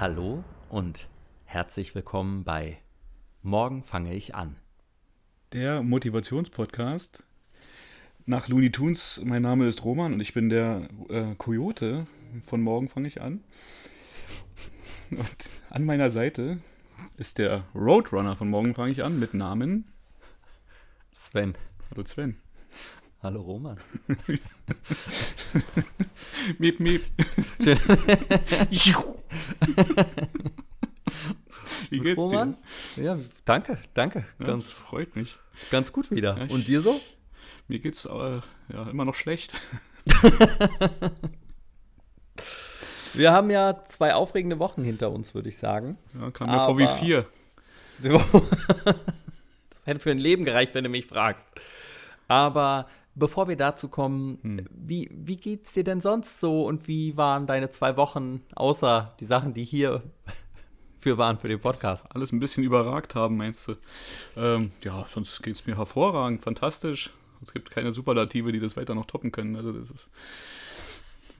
Hallo und herzlich willkommen bei Morgen fange ich an. Der Motivationspodcast nach Looney Tunes. Mein Name ist Roman und ich bin der äh, Coyote von Morgen fange ich an. Und an meiner Seite ist der Roadrunner von Morgen fange ich an mit Namen Sven. Hallo Sven. Hallo Roman. miep, miep. Wie geht's Roman? dir? Ja, danke, danke. Ja, Ganz, das freut mich. ganz gut wieder. Ja, ich- Und dir so? Mir geht's äh, ja immer noch schlecht. Wir haben ja zwei aufregende Wochen hinter uns, würde ich sagen. Ja, kam mir vor wie Aber- vier. Das hätte für ein Leben gereicht, wenn du mich fragst. Aber bevor wir dazu kommen, Hm. wie, wie geht's dir denn sonst so und wie waren deine zwei Wochen, außer die Sachen, die hier für waren für den Podcast? alles ein bisschen überragt haben, meinst du? Ähm, ja, sonst geht es mir hervorragend, fantastisch. Es gibt keine Superlative, die das weiter noch toppen können. Also das ist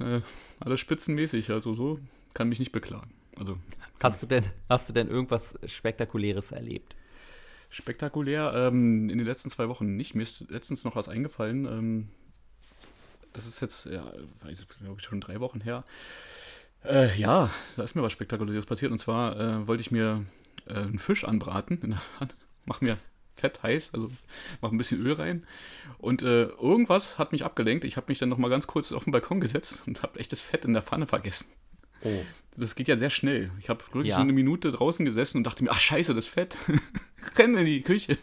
äh, alles spitzenmäßig. Also so kann mich nicht beklagen. Also Hast du denn, hast du denn irgendwas Spektakuläres erlebt? Spektakulär ähm, in den letzten zwei Wochen nicht. Mir ist letztens noch was eingefallen. Ähm, das ist jetzt, ja, glaube ich, schon drei Wochen her. Äh, ja, da ist mir was Spektakuläres passiert. Und zwar äh, wollte ich mir äh, einen Fisch anbraten in der Pfanne. Mach mir fett heiß, also mach ein bisschen Öl rein. Und äh, irgendwas hat mich abgelenkt. Ich habe mich dann noch mal ganz kurz auf den Balkon gesetzt und habe echtes Fett in der Pfanne vergessen. Oh. Das geht ja sehr schnell. Ich habe wirklich Ja. so eine Minute draußen gesessen und dachte mir, ach scheiße, das Fett. Renn in die Küche.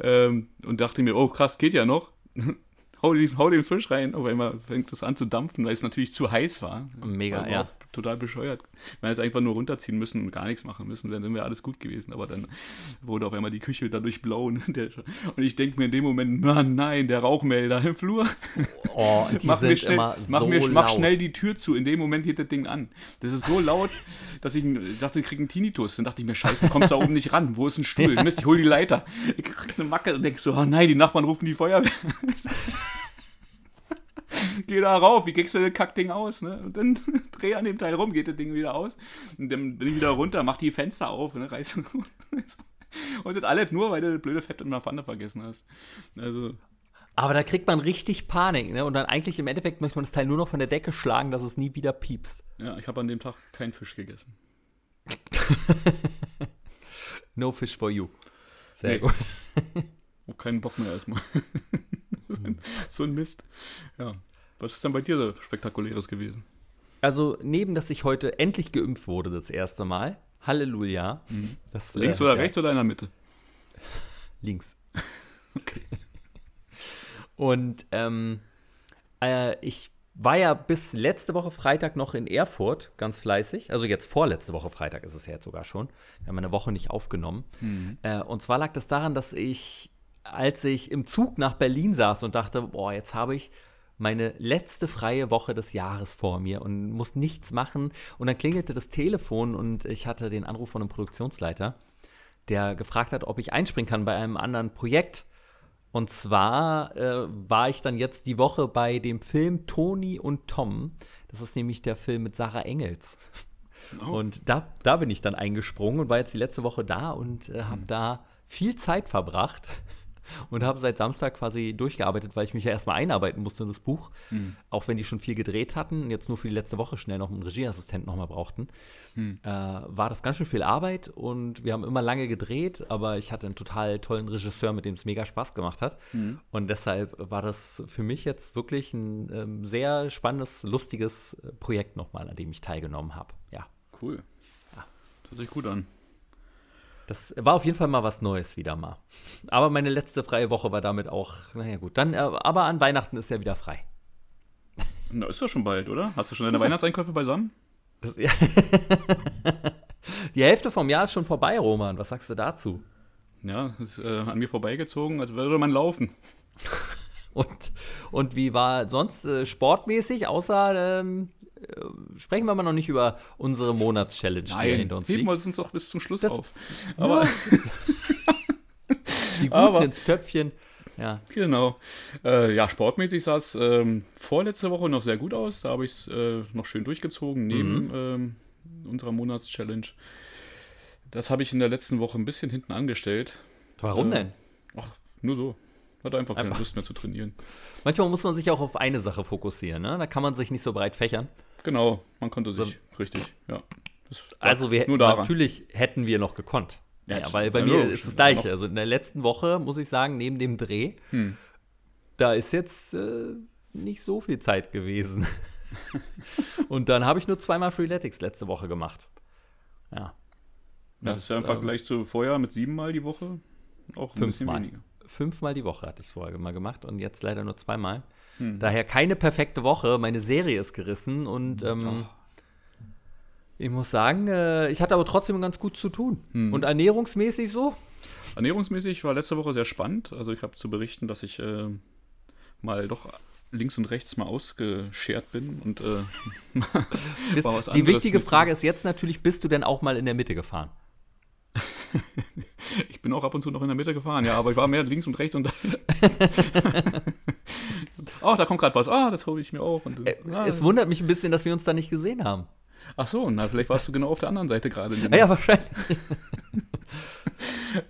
Ähm, und dachte mir, oh krass, geht ja noch. hau, hau den Fisch rein. Auf einmal fängt das an zu dampfen, weil es natürlich zu heiß war. Mega, ja. Total bescheuert. Man hätte einfach nur runterziehen müssen und gar nichts machen müssen, dann wäre alles gut gewesen. Aber dann wurde auf einmal die Küche dadurch blau. Und, der, und ich denke mir in dem Moment, Mann, nein, der Rauchmelder im Flur. Oh, die mach sind mir schnell, immer mach, so mir, mach schnell die Tür zu. In dem Moment geht das Ding an. Das ist so laut, dass ich dachte, ich krieg einen Tinnitus. Dann dachte ich mir, scheiße, kommst da oben nicht ran. Wo ist ein Stuhl? Mist, ich hol die Leiter. Ich krieg eine Macke und denk so, oh nein, die Nachbarn rufen die Feuerwehr. Geh da rauf, wie kriegst du das Kackding aus? Ne? Und dann dreh an dem Teil rum, geht das Ding wieder aus. Und dann bin ich wieder runter, mach die Fenster auf, ne? reiß Und das alles nur, weil du das blöde Fett in der Pfanne vergessen hast. Also, Aber da kriegt man richtig Panik, ne? Und dann eigentlich im Endeffekt möchte man das Teil nur noch von der Decke schlagen, dass es nie wieder piepst. ja, ich habe an dem Tag keinen Fisch gegessen. No fish for you. Sehr Nee. gut. Oh, keinen Bock mehr erstmal. so ein Mist. Ja. Was ist denn bei dir so Spektakuläres gewesen? Also, neben, dass ich heute endlich geimpft wurde, das erste Mal. Halleluja. Das, Mhm. Links äh, oder ja, rechts oder in der Mitte? Links. Okay. Und ähm, äh, ich war ja bis letzte Woche Freitag noch in Erfurt, ganz fleißig. Also jetzt vorletzte Woche Freitag ist es ja jetzt sogar schon. Wir haben eine Woche nicht aufgenommen. Äh, und zwar lag das daran, dass ich, als ich im Zug nach Berlin saß und dachte, boah, jetzt habe ich meine letzte freie Woche des Jahres vor mir und muss nichts machen. Und dann klingelte das Telefon und ich hatte den Anruf von einem Produktionsleiter, der gefragt hat, ob ich einspringen kann bei einem anderen Projekt. Und zwar äh, war ich dann jetzt die Woche bei dem Film Toni und Tom. Das ist nämlich der Film mit Sarah Engels. Oh. Und da, da bin ich dann eingesprungen und war jetzt die letzte Woche da und äh, habe da viel Zeit verbracht und habe seit Samstag quasi durchgearbeitet, weil ich mich ja erstmal einarbeiten musste in das Buch. Auch wenn die schon viel gedreht hatten und jetzt nur für die letzte Woche schnell noch einen Regieassistenten nochmal brauchten, äh, war das ganz schön viel Arbeit und wir haben immer lange gedreht, aber ich hatte einen total tollen Regisseur, mit dem es mega Spaß gemacht hat. Und deshalb war das für mich jetzt wirklich ein ähm, sehr spannendes, lustiges äh, Projekt nochmal, an dem ich teilgenommen habe. Ja. Cool. Hört sich gut an. Das war auf jeden Fall mal was Neues wieder mal. Aber meine letzte freie Woche war damit auch, naja gut, dann, äh, aber an Weihnachten ist ja wieder frei. Na, ist doch schon bald, oder? Hast du schon deine Weihnachtseinkäufe beisammen? Das, ja. Die Hälfte vom Jahr ist schon vorbei, Roman. Was sagst du dazu? Ja, ist äh, an mir vorbeigezogen, als würde man laufen. Und, und wie war sonst äh, sportmäßig, außer ähm, äh, sprechen wir mal noch nicht über unsere Monatschallenge, die ja hinter uns heben liegt. wir es uns doch bis zum Schluss Das- auf. Aber Die Guten aber- ins Töpfchen. Ja. genau. Äh, ja, sportmäßig sah es ähm, vorletzte Woche noch sehr gut aus. Da habe ich es äh, noch schön durchgezogen, neben Mhm. ähm, unserer Monatschallenge. Das habe ich in der letzten Woche ein bisschen hinten angestellt. Warum Äh, denn? Ach, nur so. Hatte einfach keine Einfach. Lust mehr zu trainieren. Manchmal muss man sich auch auf eine Sache fokussieren, ne? Da kann man sich nicht so breit fächern. Genau, man konnte sich, So. richtig, ja. Das Also wir nur daran. natürlich hätten wir noch gekonnt. Ja, Ja, das- weil bei mir logisch. ist das gleiche. Also in der letzten Woche muss ich sagen, neben dem Dreh, Hm. da ist jetzt äh, nicht so viel Zeit gewesen. Und dann habe ich nur zweimal Freeletics letzte Woche gemacht. Ja. Das, ist ja im ähm, Vergleich zu vorher mit siebenmal die Woche auch ein bisschen Fünfmal. weniger. Fünfmal die Woche hatte ich es vorher mal gemacht und jetzt leider nur zweimal. Hm. Daher keine perfekte Woche. Meine Serie ist gerissen und ähm, ich muss sagen, äh, ich hatte aber trotzdem ganz gut zu tun. Hm. Und ernährungsmäßig so? Ernährungsmäßig war letzte Woche sehr spannend. Also ich habe zu berichten, dass ich äh, mal doch links und rechts mal ausgeschert bin und äh, die wichtige Frage ist jetzt natürlich, bist du denn auch mal in der Mitte gefahren? ich bin auch ab und zu noch in der Mitte gefahren, ja, aber ich war mehr links und rechts und Oh, da kommt gerade was. Ah, das hole ich mir auch. Und, Äh, ah, Es wundert mich ein bisschen, dass wir uns da nicht gesehen haben. ach so, na, vielleicht warst du genau auf der anderen Seite gerade. Ja, ja wahrscheinlich.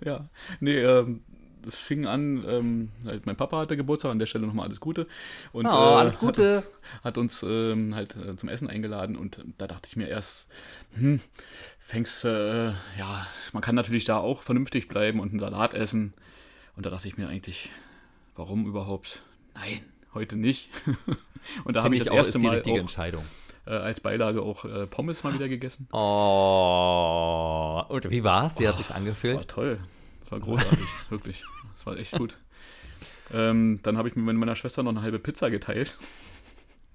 Ja, nee, ähm, das fing an, ähm, halt, mein Papa hatte Geburtstag, an der Stelle nochmal alles Gute. Und, Oh, äh, alles Gute. Hat uns, hat uns ähm, halt äh, zum Essen eingeladen und da dachte ich mir erst, hm, fängst, äh, ja, man kann natürlich da auch vernünftig bleiben und einen Salat essen. Und da dachte ich mir eigentlich, warum überhaupt? Nein, heute nicht. und da habe ich das auch, erste Mal auch, Entscheidung. äh, als Beilage auch äh, Pommes mal wieder gegessen. Oh. Und wie war's? Wie hat sich's War angefühlt? toll. Das war großartig, wirklich. Das war echt gut. Ähm, dann habe ich mit meiner Schwester noch eine halbe Pizza geteilt.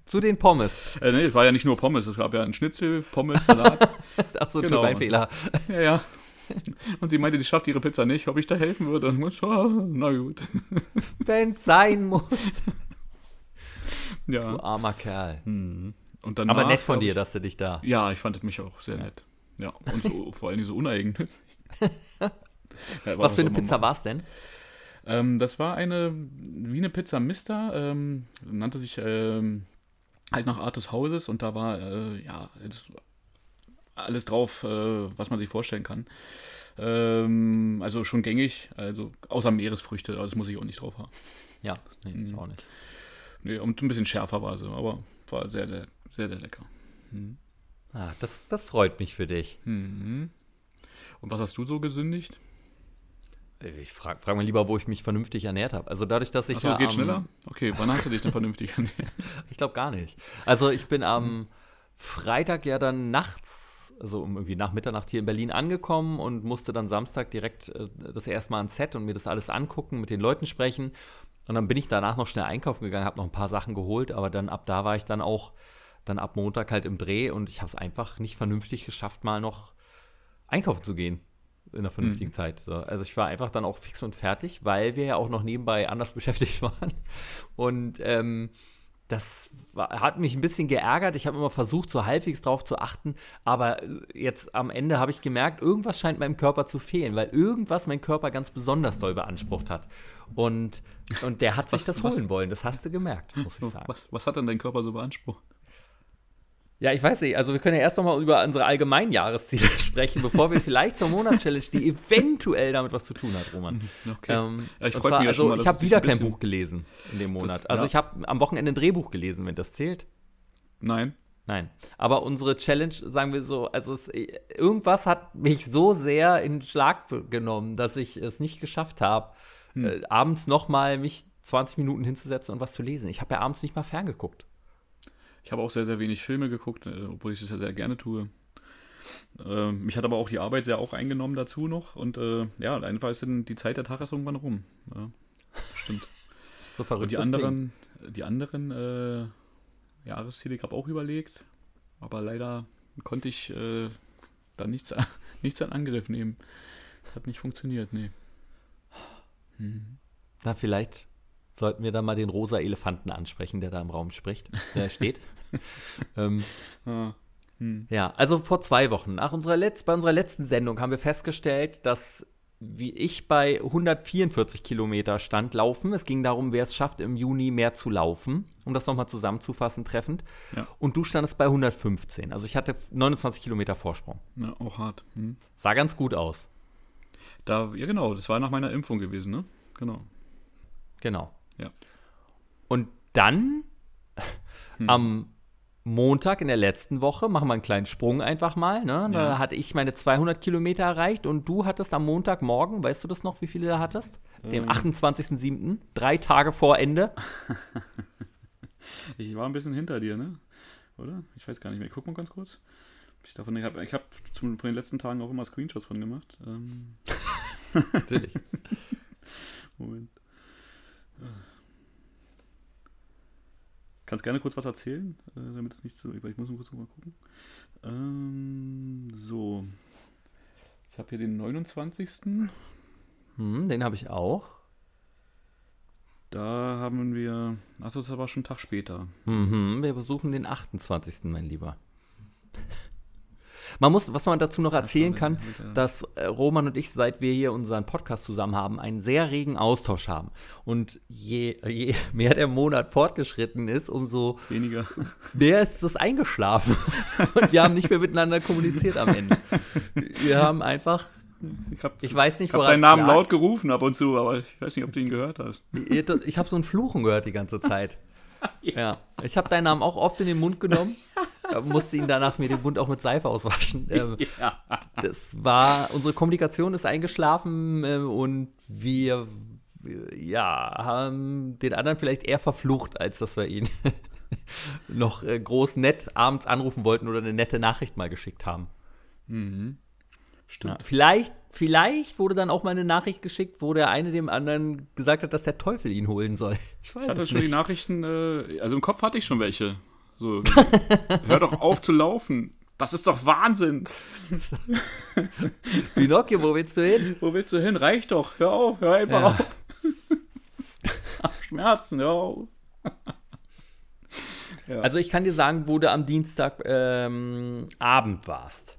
Zu den Pommes. Äh, nee, es war ja nicht nur Pommes, es gab ja einen Schnitzel, Pommes, Salat. Achso, Genau. mein Fehler. ja, ja. Und sie meinte, sie schafft ihre Pizza nicht, ob ich da helfen würde. Ah, na gut. Wenn's sein muss. Du Ja. armer Kerl. Und danach, Aber nett von dir, dass du dich da. Ja, ich fand mich auch sehr nett. Ja, und so, vor allem so uneigennützig. Ja, Was für eine Pizza machen? war's denn? Ähm, das war eine, wie eine Pizza Mister, ähm, nannte sich ähm, halt nach Art des Hauses und da war, äh, ja, alles drauf, äh, was man sich vorstellen kann. Ähm, also schon gängig, also außer Meeresfrüchte, aber das muss ich auch nicht drauf haben. Ja, nee, Mhm. auch nicht. Nee, und ein bisschen schärfer war sie, aber war sehr, sehr, sehr, sehr lecker. Mhm. Ah, das, das freut mich für dich. Mhm. Und was hast du so gesündigt? Ich frage frag mal lieber, wo ich mich vernünftig ernährt habe. Also dadurch, dass ich Achso, ja es geht am- schneller? Okay, wann hast du dich denn vernünftig ernährt? Ich glaube gar nicht. Also ich bin am Freitag ja dann nachts, also irgendwie nach Mitternacht hier in Berlin angekommen und musste dann Samstag direkt äh, das erste Mal ans Set und mir das alles angucken, mit den Leuten sprechen. Und dann bin ich danach noch schnell einkaufen gegangen, habe noch ein paar Sachen geholt, aber dann ab da war ich dann auch dann ab Montag halt im Dreh und ich habe es einfach nicht vernünftig geschafft, mal noch einkaufen zu gehen in einer vernünftigen Zeit. So. Also ich war einfach dann auch fix und fertig, weil wir ja auch noch nebenbei anders beschäftigt waren. Und ähm, das war, hat mich ein bisschen geärgert. Ich habe immer versucht, so halbwegs drauf zu achten. Aber jetzt am Ende habe ich gemerkt, irgendwas scheint meinem Körper zu fehlen, weil irgendwas mein Körper ganz besonders doll beansprucht hat. Und, und der hat sich Was- das was- holen wollen. Das hast du gemerkt, muss ich sagen. Was, was hat denn dein Körper so beansprucht? Ja, ich weiß nicht. Also wir können ja erst noch mal über unsere allgemeinen Jahresziele sprechen, bevor wir vielleicht zur Monatschallenge, die eventuell damit was zu tun hat, Roman. Okay. Ähm, Ja, ich zwar, mich also schon mal, ich habe wieder ein kein Buch gelesen in dem Monat. Also ja. ich habe am Wochenende ein Drehbuch gelesen, wenn das zählt. Nein. Nein. Aber unsere Challenge, sagen wir so, also es, irgendwas hat mich so sehr in Schlag genommen, dass ich es nicht geschafft habe, Hm. äh, abends noch mal mich 20 Minuten hinzusetzen und was zu lesen. Ich habe ja abends nicht mal ferngeguckt. Ich habe auch sehr, sehr wenig Filme geguckt, äh, obwohl ich das ja sehr gerne tue. Ähm, mich hat aber auch die Arbeit sehr auch eingenommen dazu noch. Und äh, ja, einfach ist dann die Zeit der Tag ist irgendwann rum. Ja, stimmt. So verrückt. Und die anderen, die anderen äh, Jahresziele, ich habe auch überlegt, aber leider konnte ich äh, da nichts, nichts an Angriff nehmen. Hat nicht funktioniert, nee. Na, vielleicht sollten wir da mal den rosa Elefanten ansprechen, der da im Raum spricht, der steht. ähm, Ah, hm. ja, also vor zwei Wochen, nach unserer Letz bei unserer letzten Sendung haben wir festgestellt, dass wie ich bei 144 Kilometer stand laufen. Es ging darum, wer es schafft, im Juni mehr zu laufen. um das nochmal zusammenzufassen, treffend. Ja. Und du standest bei 115. Also ich hatte 29 Kilometer Vorsprung. Ja, auch hart. Hm. Sah ganz gut aus. Da, ja genau, das war nach meiner Impfung gewesen, ne? Genau. Genau. Ja. Und dann Hm. am Montag in der letzten Woche, machen wir einen kleinen Sprung einfach mal. Ne? Da Ja. hatte ich meine 200 Kilometer erreicht und du hattest am Montagmorgen, weißt du das noch, wie viele du hattest? Dem 28.07., drei Tage vor Ende. Ich war ein bisschen hinter dir, ne? Oder? Ich weiß gar nicht mehr. Ich guck mal ganz kurz. Ich davon, ich habe ich hab von den letzten Tagen auch immer Screenshots von gemacht. Ähm, Natürlich. Moment. Kannst gerne kurz was erzählen, äh, damit es nicht so. Ich muss nur kurz mal gucken. Ähm, so. Ich habe hier den 29. Hm, den habe ich auch. Da haben wir. Achso, das ist aber schon einen Tag später. Mhm, wir besuchen den 28., mein Lieber. Man muss, was man dazu noch erzählen kann, dass äh, Roman und ich, seit wir hier unseren Podcast zusammen haben, einen sehr regen Austausch haben. Und je, je mehr der Monat fortgeschritten ist, umso Weniger. mehr ist es eingeschlafen. Und wir haben nicht mehr miteinander kommuniziert am Ende. Wir haben einfach, Ich habe ich weiß nicht, ich hab woran deinen Namen laut gerufen ab und zu, aber ich weiß nicht, ob du ihn gehört hast. Ich habe so ein Fluchen gehört die ganze Zeit. Ja, ich habe deinen Namen auch oft in den Mund genommen. Musste ihn danach mir den Mund auch mit Seife auswaschen. Ähm, Ja. das war, unsere Kommunikation ist eingeschlafen ähm, und wir, wir, ja, haben den anderen vielleicht eher verflucht, als dass wir ihn noch äh, groß nett abends anrufen wollten oder eine nette Nachricht mal geschickt haben. Ja, Stimmt. vielleicht, vielleicht wurde dann auch mal eine Nachricht geschickt, wo der eine dem anderen gesagt hat, dass der Teufel ihn holen soll. Ich weiß Ich hatte schon die nicht. Nachrichten, äh, also im Kopf hatte ich schon welche. So, hör doch auf zu laufen. Das ist doch Wahnsinn. Pinocchio, wo willst du hin? Wo willst du hin? Reicht doch. Hör auf, hör einfach Ja. auf. Schmerzen, hör auf. Also ich kann dir sagen, wo du am Dienstag ähm, Abend warst.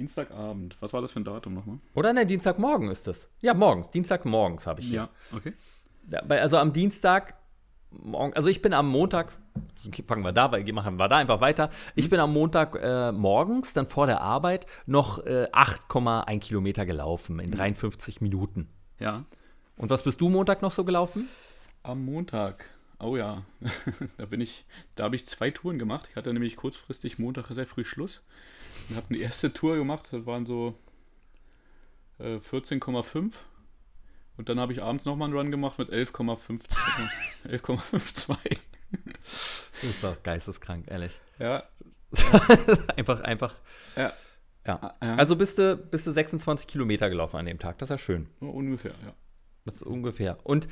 Dienstagabend. Was war das für ein Datum nochmal? Oder ne, Dienstagmorgen ist es. Ja, morgens. Dienstagmorgens habe ich hier. Ja, okay. Also am Dienstag, morgen, also ich bin am Montag, fangen wir da, weil- machen wir da einfach weiter. Ich bin am Montag äh, morgens, dann vor der Arbeit, noch äh, 8,1 Kilometer gelaufen in 53 Minuten. Ja. Und was bist du Montag noch so gelaufen? Am Montag. Oh ja, da bin ich, da habe ich zwei Touren gemacht. Ich hatte nämlich kurzfristig Montag sehr früh Schluss und habe eine erste Tour gemacht. Das waren so äh, 14,5 und dann habe ich abends nochmal einen Run gemacht mit 11,5 11,52. Du bist doch geisteskrank, ehrlich. Ja, einfach, einfach. ja, Ja. ja. Also bist du, bist du 26 Kilometer gelaufen an dem Tag. Das ist ja schön. ungefähr, ja. Das ist ungefähr. Und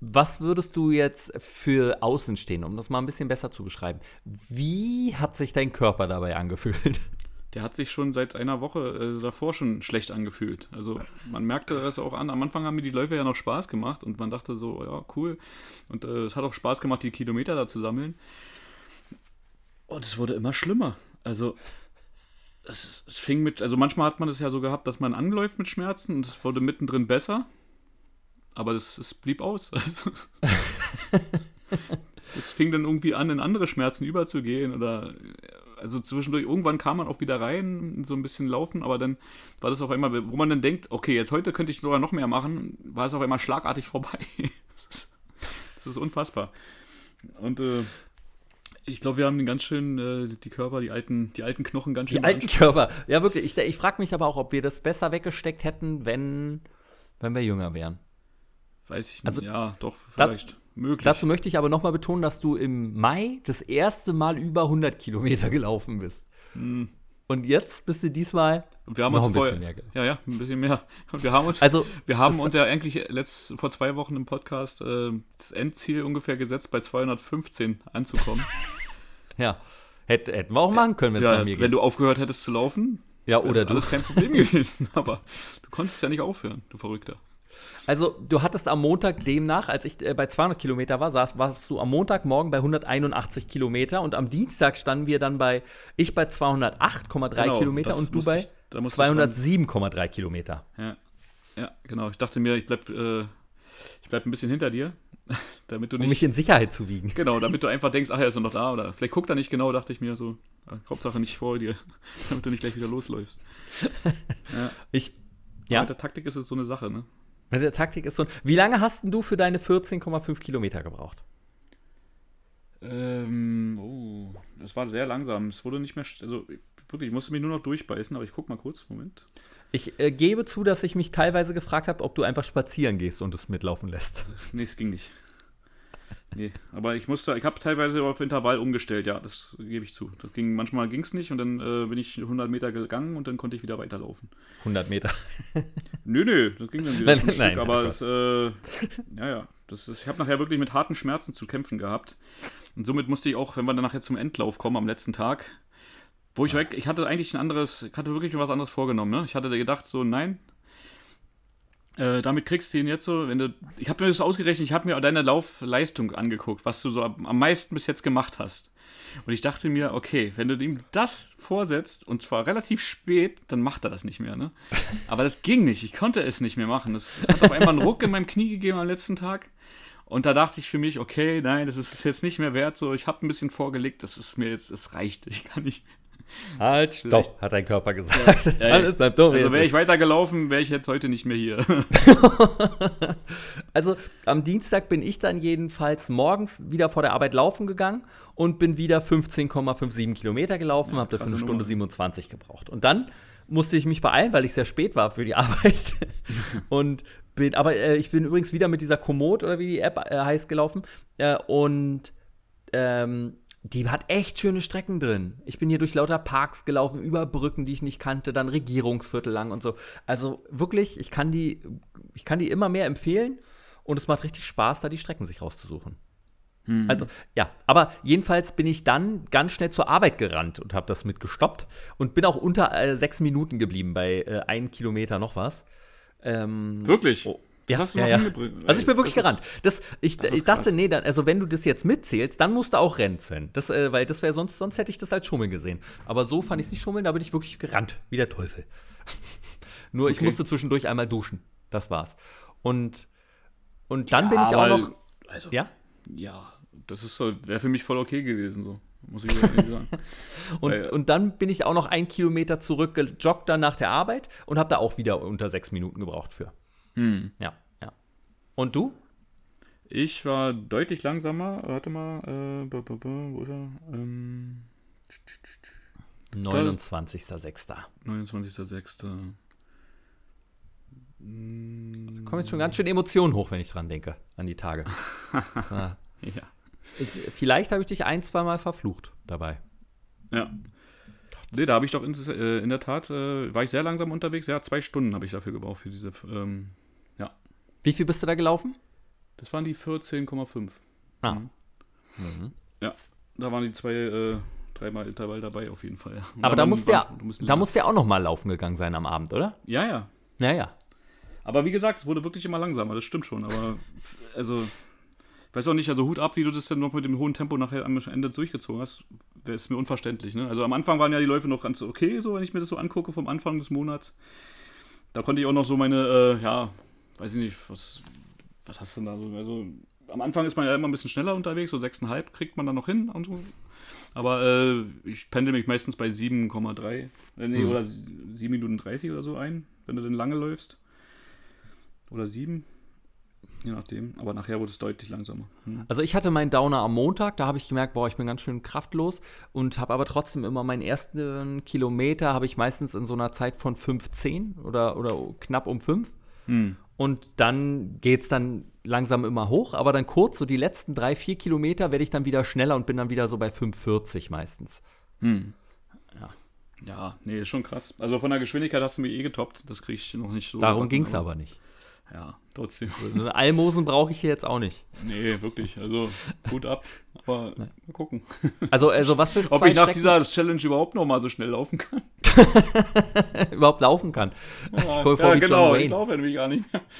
was würdest du jetzt für außen stehen, um das mal ein bisschen besser zu beschreiben? Wie hat sich dein Körper dabei angefühlt? Der hat sich schon seit einer Woche äh, davor schon schlecht angefühlt. Also man merkte das auch an. Am Anfang haben mir die Läufe ja noch Spaß gemacht und man dachte so, ja, cool. Und äh, es hat auch Spaß gemacht, die Kilometer da zu sammeln. Und es wurde immer schlimmer. Also es, es fing mit, also manchmal hat man es ja so gehabt, dass man anläuft mit Schmerzen und es wurde mittendrin besser. Aber es, es blieb aus. Also, es fing dann irgendwie an, in andere Schmerzen überzugehen oder also zwischendurch, irgendwann kam man auch wieder rein, so ein bisschen laufen, aber dann war das auf einmal, wo man dann denkt, okay, jetzt heute könnte ich sogar noch mehr machen, war es auf einmal schlagartig vorbei. das, ist, das ist unfassbar. Und äh, ich glaube, wir haben den ganz schön, äh, die Körper, die alten, die alten Knochen ganz schön Die alten Körper. Ja, wirklich. Ich, ich frage mich aber auch, ob wir das besser weggesteckt hätten, wenn, wenn wir jünger wären. Weiß ich nicht. Also, ja, doch, vielleicht. Möglich. Dazu möchte ich aber nochmal betonen, dass du im Mai das erste Mal über 100 Kilometer gelaufen bist. Hm. Und jetzt bist du diesmal wir haben noch uns ein vorher, bisschen mehr. Ja, ja, ein bisschen mehr. Und wir haben uns, Also, wir haben uns ja eigentlich letzt, vor zwei Wochen im Podcast äh, das Endziel ungefähr gesetzt, bei 215 anzukommen. ja, hätt, hätten wir auch machen können, wenn es ja, mir wenn geht. du aufgehört hättest zu laufen, Ja, wäre oder das alles kein Problem gewesen. Aber du konntest ja nicht aufhören, du Verrückter. Also, du hattest am Montag demnach, als ich äh, bei 200 Kilometer war, saß, warst du am Montagmorgen bei 181 Kilometer und am Dienstag standen wir dann bei, ich bei 208,3 Genau, Kilometer und du bei ich- da musste ich dran. 207,3 Kilometer. Ja, ja genau. Ich dachte mir, ich bleib, äh, ich bleib ein bisschen hinter dir. damit du Um nicht. mich in Sicherheit zu wiegen. genau, damit du einfach denkst, ach, er ist noch da oder vielleicht guckt er nicht genau, dachte ich mir so. Hauptsache nicht vor dir, damit du nicht gleich wieder losläufst. ja. Ich, Ja. ja, Mit der Taktik ist es so eine Sache, ne? Mit der Taktik ist so. Wie lange hast denn du für deine 14,5 Kilometer gebraucht? Ähm, oh, das war sehr langsam. Es wurde nicht mehr, also wirklich, ich musste mich nur noch durchbeißen, aber ich guck mal kurz, Moment. Ich äh, gebe zu, dass ich mich teilweise gefragt habe, ob du einfach spazieren gehst und es mitlaufen lässt. Nee, es ging nicht. Nee, aber ich musste, ich habe teilweise auf Intervall umgestellt, ja, das gebe ich zu. Das ging, manchmal ging es nicht und dann äh, bin ich 100 Meter gegangen und dann konnte ich wieder weiterlaufen. 100 Meter. Nö, nö, das ging dann wieder Nein, ein nein, Stück, nein, aber oh es, äh, ja, ja, das ist, ich habe nachher wirklich mit harten Schmerzen zu kämpfen gehabt und somit musste ich auch, wenn wir dann nachher zum Endlauf kommen am letzten Tag, wo ich weg, ich hatte eigentlich ein anderes, ich hatte wirklich mir was anderes vorgenommen, ne? Ich hatte gedacht so, nein, äh, damit kriegst du ihn jetzt so, wenn du, ich habe mir das ausgerechnet, ich habe mir deine Laufleistung angeguckt, was du so am, meisten bis jetzt gemacht hast. Und ich dachte mir, okay, wenn du ihm das vorsetzt, und zwar relativ spät, dann macht er das nicht mehr, ne? Aber das ging nicht, ich konnte es nicht mehr machen. Das hat auf einmal einen Ruck in meinem Knie gegeben am letzten Tag. Und da dachte ich für mich, okay, nein, das ist es jetzt nicht mehr wert. So, ich habe ein bisschen vorgelegt, das ist mir jetzt, es reicht, ich kann nicht. Halt, stopp, hat dein Körper gesagt. Ja, ja. Alles bleibt dumm. Also wäre ich weitergelaufen, wäre ich jetzt heute nicht mehr hier. Also am Dienstag bin ich dann jedenfalls morgens wieder vor der Arbeit laufen gegangen und bin wieder 15,57 Kilometer gelaufen, habe dafür eine Stunde Nummer. 27 gebraucht. Und dann musste ich mich beeilen, weil ich sehr spät war für die Arbeit. und bin, aber äh, ich bin übrigens wieder mit dieser Komoot oder wie die App äh, heißt gelaufen. Äh, und ähm, die hat echt schöne Strecken drin. Ich bin hier durch lauter Parks gelaufen, über Brücken, die ich nicht kannte, dann Regierungsviertel lang und so. Also wirklich, ich kann die, ich kann die immer mehr empfehlen und es macht richtig Spaß, da die Strecken sich rauszusuchen. Also, ja, aber jedenfalls bin ich dann ganz schnell zur Arbeit gerannt und habe das mit gestoppt und bin auch unter äh, sechs Minuten geblieben bei äh, einem Kilometer noch was. Ähm, Wirklich? Oh. Das Ja, hast du ja, ja. Also ich bin wirklich Das gerannt. Das, ich, das ich dachte, krass. nee, dann, also wenn du das jetzt mitzählst, dann musst du auch rennen, Sven. Das, äh, weil das wäre sonst, sonst hätte ich das als Schummeln gesehen. Aber so fand ich es nicht schummeln, da bin ich wirklich gerannt, wie der Teufel. Nur ich Okay. musste zwischendurch einmal duschen. Das war's. Und, und dann bin ich auch noch. Also, Ja? ja, das ist wäre für mich voll okay gewesen, so. Muss ich sagen. Und, Weil- und dann bin ich auch noch einen Kilometer zurückgejoggt dann nach der Arbeit und habe da auch wieder unter sechs Minuten gebraucht für. Hm. Ja, ja. Und du? Ich war deutlich langsamer. Warte mal, äh, wo ist er? Ähm, 29.06. 29.06. Kommen jetzt schon ganz schön Emotionen hoch, wenn ich dran denke, an die Tage. Ja. Vielleicht habe ich dich ein, zwei Mal verflucht dabei. Ja. Nee, da habe ich doch in, äh, in der Tat, äh, war ich sehr langsam unterwegs. Ja, zwei Stunden habe ich dafür gebraucht für diese, ähm. Wie viel bist du da gelaufen? Das waren die 14,5. Ah. Mhm. Mhm. Ja, da waren die zwei, äh, dreimal Intervall dabei auf jeden Fall. ja. Aber da waren- musst du ja, waren- mussten da du ja auch noch mal laufen gegangen sein am Abend, oder? Ja, ja. Ja, ja. Aber wie gesagt, es wurde wirklich immer langsamer, das stimmt schon. Aber also, ich weiß auch nicht, also Hut ab, wie du das denn noch mit dem hohen Tempo nachher am Ende durchgezogen hast, wär- ist mir unverständlich. Ne? Also am Anfang waren ja die Läufe noch ganz okay, so wenn ich mir das so angucke vom Anfang des Monats. Da konnte ich auch noch so meine, äh, ja, weiß ich nicht, was, was hast du denn da so? Also am Anfang ist man ja immer ein bisschen schneller unterwegs, so 6,5 kriegt man dann noch hin so. Aber äh, ich pendel mich meistens bei 7,3 äh, nee, Mhm. oder 7 Minuten 30 oder so ein, wenn du denn lange läufst. Oder 7. Je nachdem. Aber nachher wurde es deutlich langsamer. Hm. Also ich hatte meinen Downer am Montag, da habe ich gemerkt, boah, ich bin ganz schön kraftlos und habe aber trotzdem immer meinen ersten Kilometer habe ich meistens in so einer Zeit von 5,10 oder, oder knapp um 5. Hm. Und dann geht es dann langsam immer hoch, aber dann kurz, so die letzten drei, vier Kilometer, werde ich dann wieder schneller und bin dann wieder so bei 5,40 meistens. Hm. Ja. Ja, nee, ist schon krass. Also von der Geschwindigkeit hast du mich eh getoppt. Das kriege ich noch nicht so. Darum ging es aber nicht. Ja, trotzdem. Also Almosen brauche ich hier jetzt auch nicht. Nee, wirklich. Also gut ab. Aber mal gucken. Also, also was für Ob ich nach Strecken dieser Challenge überhaupt noch mal so schnell laufen kann. überhaupt laufen kann. Ja, wie John genau. Ich laufe nämlich gar nicht mehr.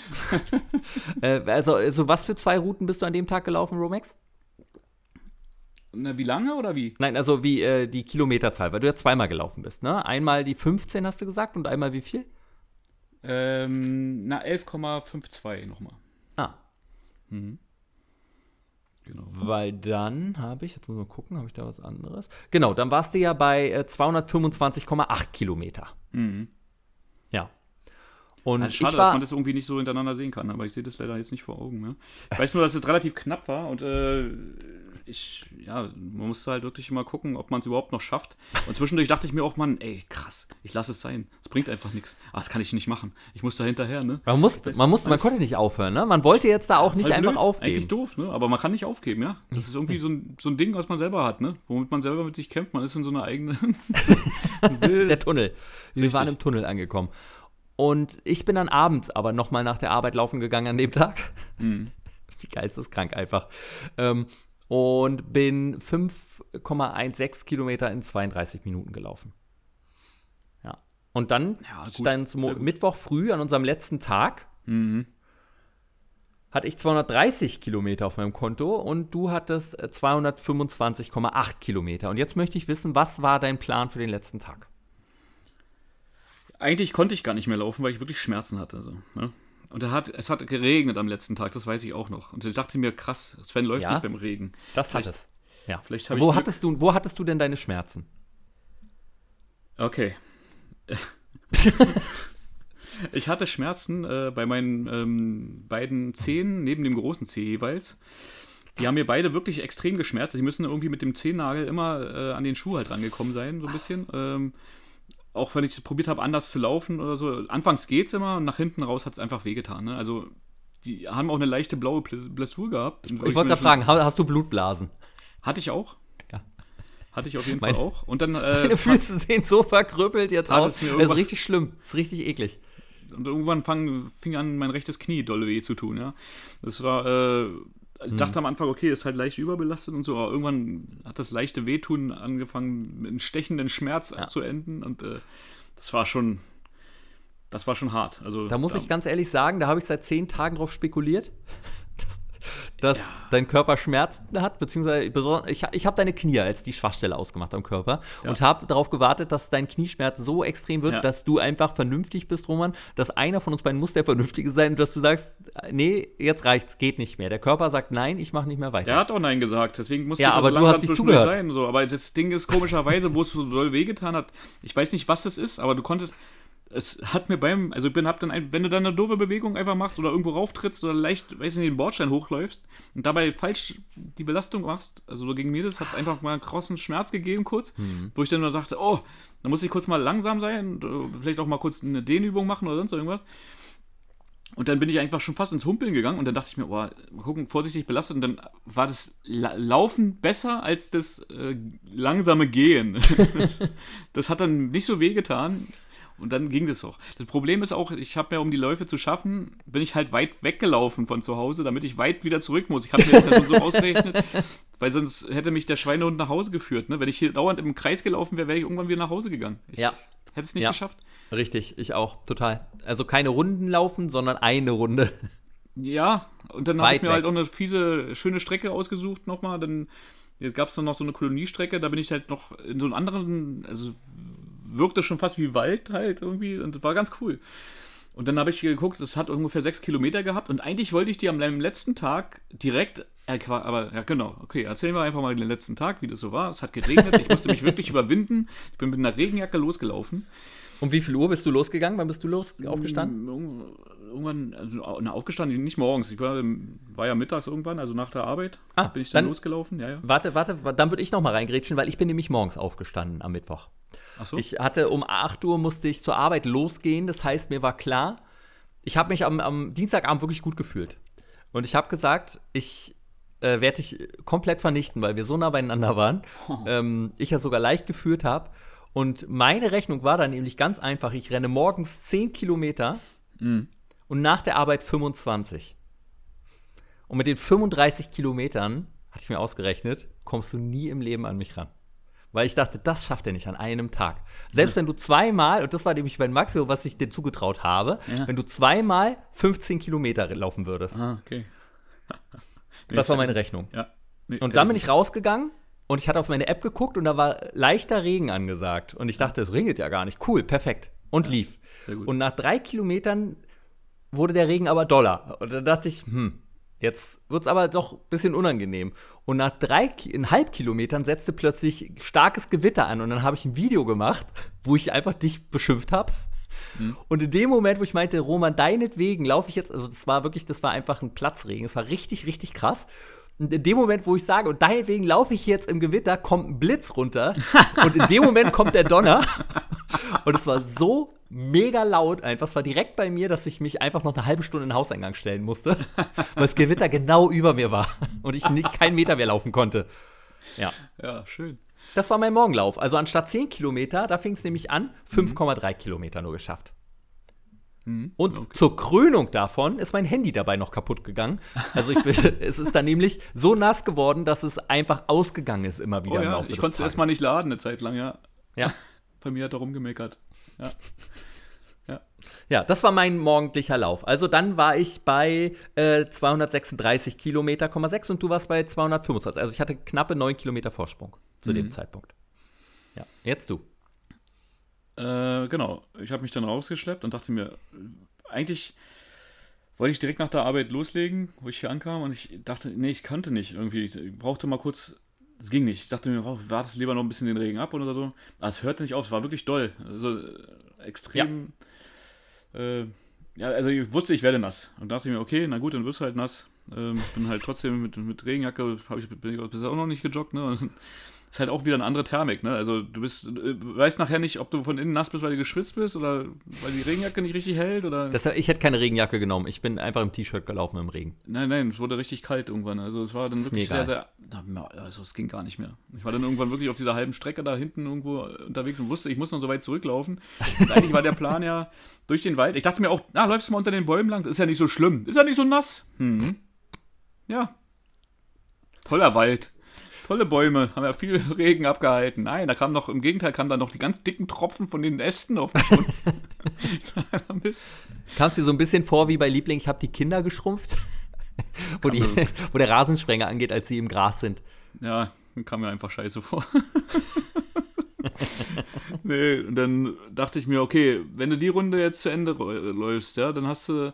Äh, also, also, was für zwei Routen bist du an dem Tag gelaufen, Romex? Na, wie lange oder wie? Nein, also wie äh, die Kilometerzahl, weil du ja zweimal gelaufen bist, ne? Einmal die 15 hast du gesagt und einmal wie viel? Ähm, na, 11,52 nochmal. Ah. Mhm. Genau. Weil dann habe ich, jetzt muss man gucken, habe ich da was anderes? Genau, dann warst du ja bei äh, 225,8 Kilometer. Mhm. Ja. Und also schade, dass man das irgendwie nicht so hintereinander sehen kann, aber ich sehe das leider jetzt nicht vor Augen. Ne? Ich weiß nur, dass es relativ knapp war und äh, ich, ja, man musste halt wirklich mal gucken, ob man es überhaupt noch schafft. Und zwischendurch dachte ich mir auch, Mann, ey, krass, ich lasse es sein. Es bringt einfach nichts. Aber das kann ich nicht machen. Ich muss da hinterher, ne? Man musste, man musste, man konnte nicht aufhören, ne? Man wollte jetzt da auch nicht einfach blöd, aufgeben. Eigentlich doof, ne? Aber man kann nicht aufgeben, ja? Das ist irgendwie so ein, so ein Ding, was man selber hat, ne? Womit man selber mit sich kämpft. Man ist in so einer eigenen. Der Tunnel. Wir Richtig. waren im Tunnel angekommen. Und ich bin dann abends aber nochmal nach der Arbeit laufen gegangen an dem Tag. Mhm. Wie geisteskrank einfach. Ähm, und bin 5,16 Kilometer in 32 Minuten gelaufen. Ja. Und dann ja, stand Mittwoch früh an unserem letzten Tag. Mhm. Hatte ich 230 Kilometer auf meinem Konto und du hattest 225,8 Kilometer. Und jetzt möchte ich wissen, was war dein Plan für den letzten Tag? Eigentlich konnte ich gar nicht mehr laufen, weil ich wirklich Schmerzen hatte. So, ne? Und er hat, es hat geregnet am letzten Tag, das weiß ich auch noch. Und ich dachte mir, krass, Sven läuft ja, nicht beim Regen. Das vielleicht, hat es. Ja. Vielleicht wo, hattest du, wo hattest du denn deine Schmerzen? Okay. ich hatte Schmerzen äh, bei meinen ähm, beiden Zehen, neben dem großen Zeh jeweils. Die haben mir beide wirklich extrem geschmerzt. Die müssen irgendwie mit dem Zehennagel immer äh, an den Schuh halt rangekommen sein, so ein bisschen. Ähm, auch wenn ich probiert habe, anders zu laufen oder so, anfangs geht es immer und nach hinten raus hat es einfach wehgetan. Ne? Also, die haben auch eine leichte blaue Blessur gehabt. Ich, ich wollte gerade fragen, hast du Blutblasen? Hatte ich auch. Ja. Hatte ich auf jeden meine, Fall auch. Und dann, äh, meine Füße sehen so verkrüppelt jetzt aus. Das ist richtig schlimm. Das ist richtig eklig. Und irgendwann fang, fing an, mein rechtes Knie dolle weh zu tun, ja. Das war, äh, ich dachte mhm. am Anfang, okay, ist halt leicht überbelastet und so, aber irgendwann hat das leichte Wehtun angefangen, mit einem stechenden Schmerz ja. zu enden und äh, das war schon, das war schon hart. Also, da muss da, ich ganz ehrlich sagen, da habe ich seit zehn Tagen drauf spekuliert dass ja. dein Körper Schmerzen hat, beziehungsweise ich, ich habe deine Knie als die Schwachstelle ausgemacht am Körper ja. und habe darauf gewartet, dass dein Knieschmerz so extrem wird, ja. dass du einfach vernünftig bist, Roman, dass einer von uns beiden muss der Vernünftige sein und dass du sagst, nee, jetzt reicht's, geht nicht mehr. Der Körper sagt, nein, ich mache nicht mehr weiter. Der hat auch Nein gesagt, deswegen musste ja, aber so du hast nicht zugehört. sein. So. Aber das Ding ist komischerweise, wo es so doll wehgetan hat, ich weiß nicht, was es ist, aber du konntest es hat mir beim, also ich bin, hab dann, ein, wenn du dann eine doofe Bewegung einfach machst oder irgendwo rauftrittst oder leicht, weiß nicht, den Bordstein hochläufst und dabei falsch die Belastung machst, also so gegen mir das, hat es einfach mal einen krossen Schmerz gegeben kurz, mhm. wo ich dann nur sagte, oh, da muss ich kurz mal langsam sein und äh, vielleicht auch mal kurz eine Dehnübung machen oder sonst irgendwas. Und dann bin ich einfach schon fast ins Humpeln gegangen und dann dachte ich mir, oh, mal gucken, vorsichtig belastet. Und dann war das Laufen besser als das äh, langsame Gehen. das, das, hat dann nicht so weh getan. Und dann ging das auch. Das Problem ist auch, ich habe ja, um die Läufe zu schaffen, bin ich halt weit weggelaufen von zu Hause, damit ich weit wieder zurück muss. Ich habe mir das halt so ausgerechnet, weil sonst hätte mich der Schweinehund nach Hause geführt. Ne? Wenn ich hier dauernd im Kreis gelaufen wäre, wäre ich irgendwann wieder nach Hause gegangen. Ich ja. Hätte es nicht ja. geschafft. Richtig, ich auch, total. Also keine Runden laufen, sondern eine Runde. Ja, und dann habe ich mir weg. halt auch eine fiese, schöne Strecke ausgesucht nochmal. Dann gab es dann noch so eine Koloniestrecke, da bin ich halt noch in so einem anderen, also wirkte schon fast wie Wald halt irgendwie und war ganz cool. Und dann habe ich geguckt, es hat ungefähr sechs Kilometer gehabt und eigentlich wollte ich die am letzten Tag direkt, aber ja genau, okay, erzählen wir einfach mal den letzten Tag, wie das so war. Es hat geregnet, ich musste mich wirklich überwinden. Ich bin mit einer Regenjacke losgelaufen. Um wie viel Uhr bist du losgegangen? Wann bist du los aufgestanden? Irgendwann, also aufgestanden, nicht morgens. Ich war, war, ja mittags irgendwann, also nach der Arbeit. Ah, bin ich dann, dann losgelaufen. Ja, ja. Warte, warte, dann würde ich noch mal reingrätschen, weil ich bin nämlich morgens aufgestanden am Mittwoch. Ach so. Ich hatte um 8 Uhr musste ich zur Arbeit losgehen. Das heißt, mir war klar, ich habe mich am, am, Dienstagabend wirklich gut gefühlt. Und ich habe gesagt, ich äh, werde dich komplett vernichten, weil wir so nah beieinander waren. Oh. Ähm, ich ja sogar leicht geführt habe. Und meine Rechnung war dann nämlich ganz einfach. Ich renne morgens 10 Kilometer mhm. und nach der Arbeit 25. Und mit den 35 Kilometern, hatte ich mir ausgerechnet, kommst du nie im Leben an mich ran. Weil ich dachte, das schafft er nicht an einem Tag. Selbst wenn du zweimal, und das war nämlich mein Maximum, was ich dir zugetraut habe, ja. wenn du zweimal 15 Kilometer laufen würdest. Ah, okay. nee, das war meine Rechnung. Ja. Nee, und dann bin ich rausgegangen und ich hatte auf meine App geguckt und da war leichter Regen angesagt. Und ich dachte, es regnet ja gar nicht. Cool, perfekt. Und ja, lief. Und nach drei Kilometern wurde der Regen aber doller. Und da dachte ich, hm, Jetzt wird es aber doch ein bisschen unangenehm. Und nach dreieinhalb Kilometern setzte plötzlich starkes Gewitter an. Und dann habe ich ein Video gemacht, wo ich einfach dich beschimpft habe. Mhm. Und in dem Moment, wo ich meinte, Roman, deinetwegen laufe ich jetzt, also das war wirklich, das war einfach ein Platzregen. Es war richtig, richtig krass. Und in dem Moment, wo ich sage, und deinetwegen laufe ich jetzt im Gewitter, kommt ein Blitz runter. und in dem Moment kommt der Donner. Und es war so mega laut einfach. Es war direkt bei mir, dass ich mich einfach noch eine halbe Stunde in den Hauseingang stellen musste, weil das Gewitter genau über mir war und ich nicht keinen Meter mehr laufen konnte. Ja. Ja, schön. Das war mein Morgenlauf. Also anstatt 10 Kilometer, da fing es nämlich an, 5,3 mhm. Kilometer nur geschafft. Mhm. Und okay. zur Krönung davon ist mein Handy dabei noch kaputt gegangen. Also ich, es ist dann nämlich so nass geworden, dass es einfach ausgegangen ist immer wieder oh, ja. Ich konnte es erstmal nicht laden eine Zeit lang, ja. Ja. Bei mir hat er rumgemeckert. Ja. Ja. ja, das war mein morgendlicher Lauf. Also dann war ich bei äh, 236 Kilometer, und du warst bei 225. Also ich hatte knappe 9 Kilometer Vorsprung zu mhm. dem Zeitpunkt. Ja, jetzt du. Äh, genau. Ich habe mich dann rausgeschleppt und dachte mir, eigentlich wollte ich direkt nach der Arbeit loslegen, wo ich hier ankam und ich dachte, nee, ich kannte nicht irgendwie. Ich brauchte mal kurz es ging nicht. Ich dachte mir, oh, wartest lieber noch ein bisschen den Regen ab oder so. Aber es hörte nicht auf, es war wirklich doll. Also äh, extrem. Ja. Äh, ja, also ich wusste, ich werde nass. Und dachte mir, okay, na gut, dann wirst du halt nass. Ähm, bin halt trotzdem mit, mit Regenjacke, habe ich bin ich bisher auch noch nicht gejoggt, ne? Und ist halt auch wieder eine andere Thermik, ne? Also du bist, du äh, weißt nachher nicht, ob du von innen nass bist, weil du geschwitzt bist oder weil die Regenjacke nicht richtig hält oder. Das, ich hätte keine Regenjacke genommen. Ich bin einfach im T-Shirt gelaufen im Regen. Nein, nein, es wurde richtig kalt irgendwann. Also es war dann wirklich sehr, sehr. Also es ging gar nicht mehr. Ich war dann irgendwann wirklich auf dieser halben Strecke da hinten irgendwo unterwegs und wusste, ich muss noch so weit zurücklaufen. Und eigentlich war der Plan ja durch den Wald. Ich dachte mir auch, na, läufst du mal unter den Bäumen lang? Das ist ja nicht so schlimm. Ist ja nicht so nass. Hm. Ja. Toller Wald tolle Bäume, haben ja viel Regen abgehalten. Nein, da kam noch, im Gegenteil, kamen dann noch die ganz dicken Tropfen von den Ästen auf mich. Kam es dir so ein bisschen vor wie bei Liebling, ich habe die Kinder geschrumpft? wo, die, wo der Rasensprenger angeht, als sie im Gras sind. Ja, kam mir einfach scheiße vor. nee, und dann dachte ich mir, okay, wenn du die Runde jetzt zu Ende läufst, ja, dann hast du,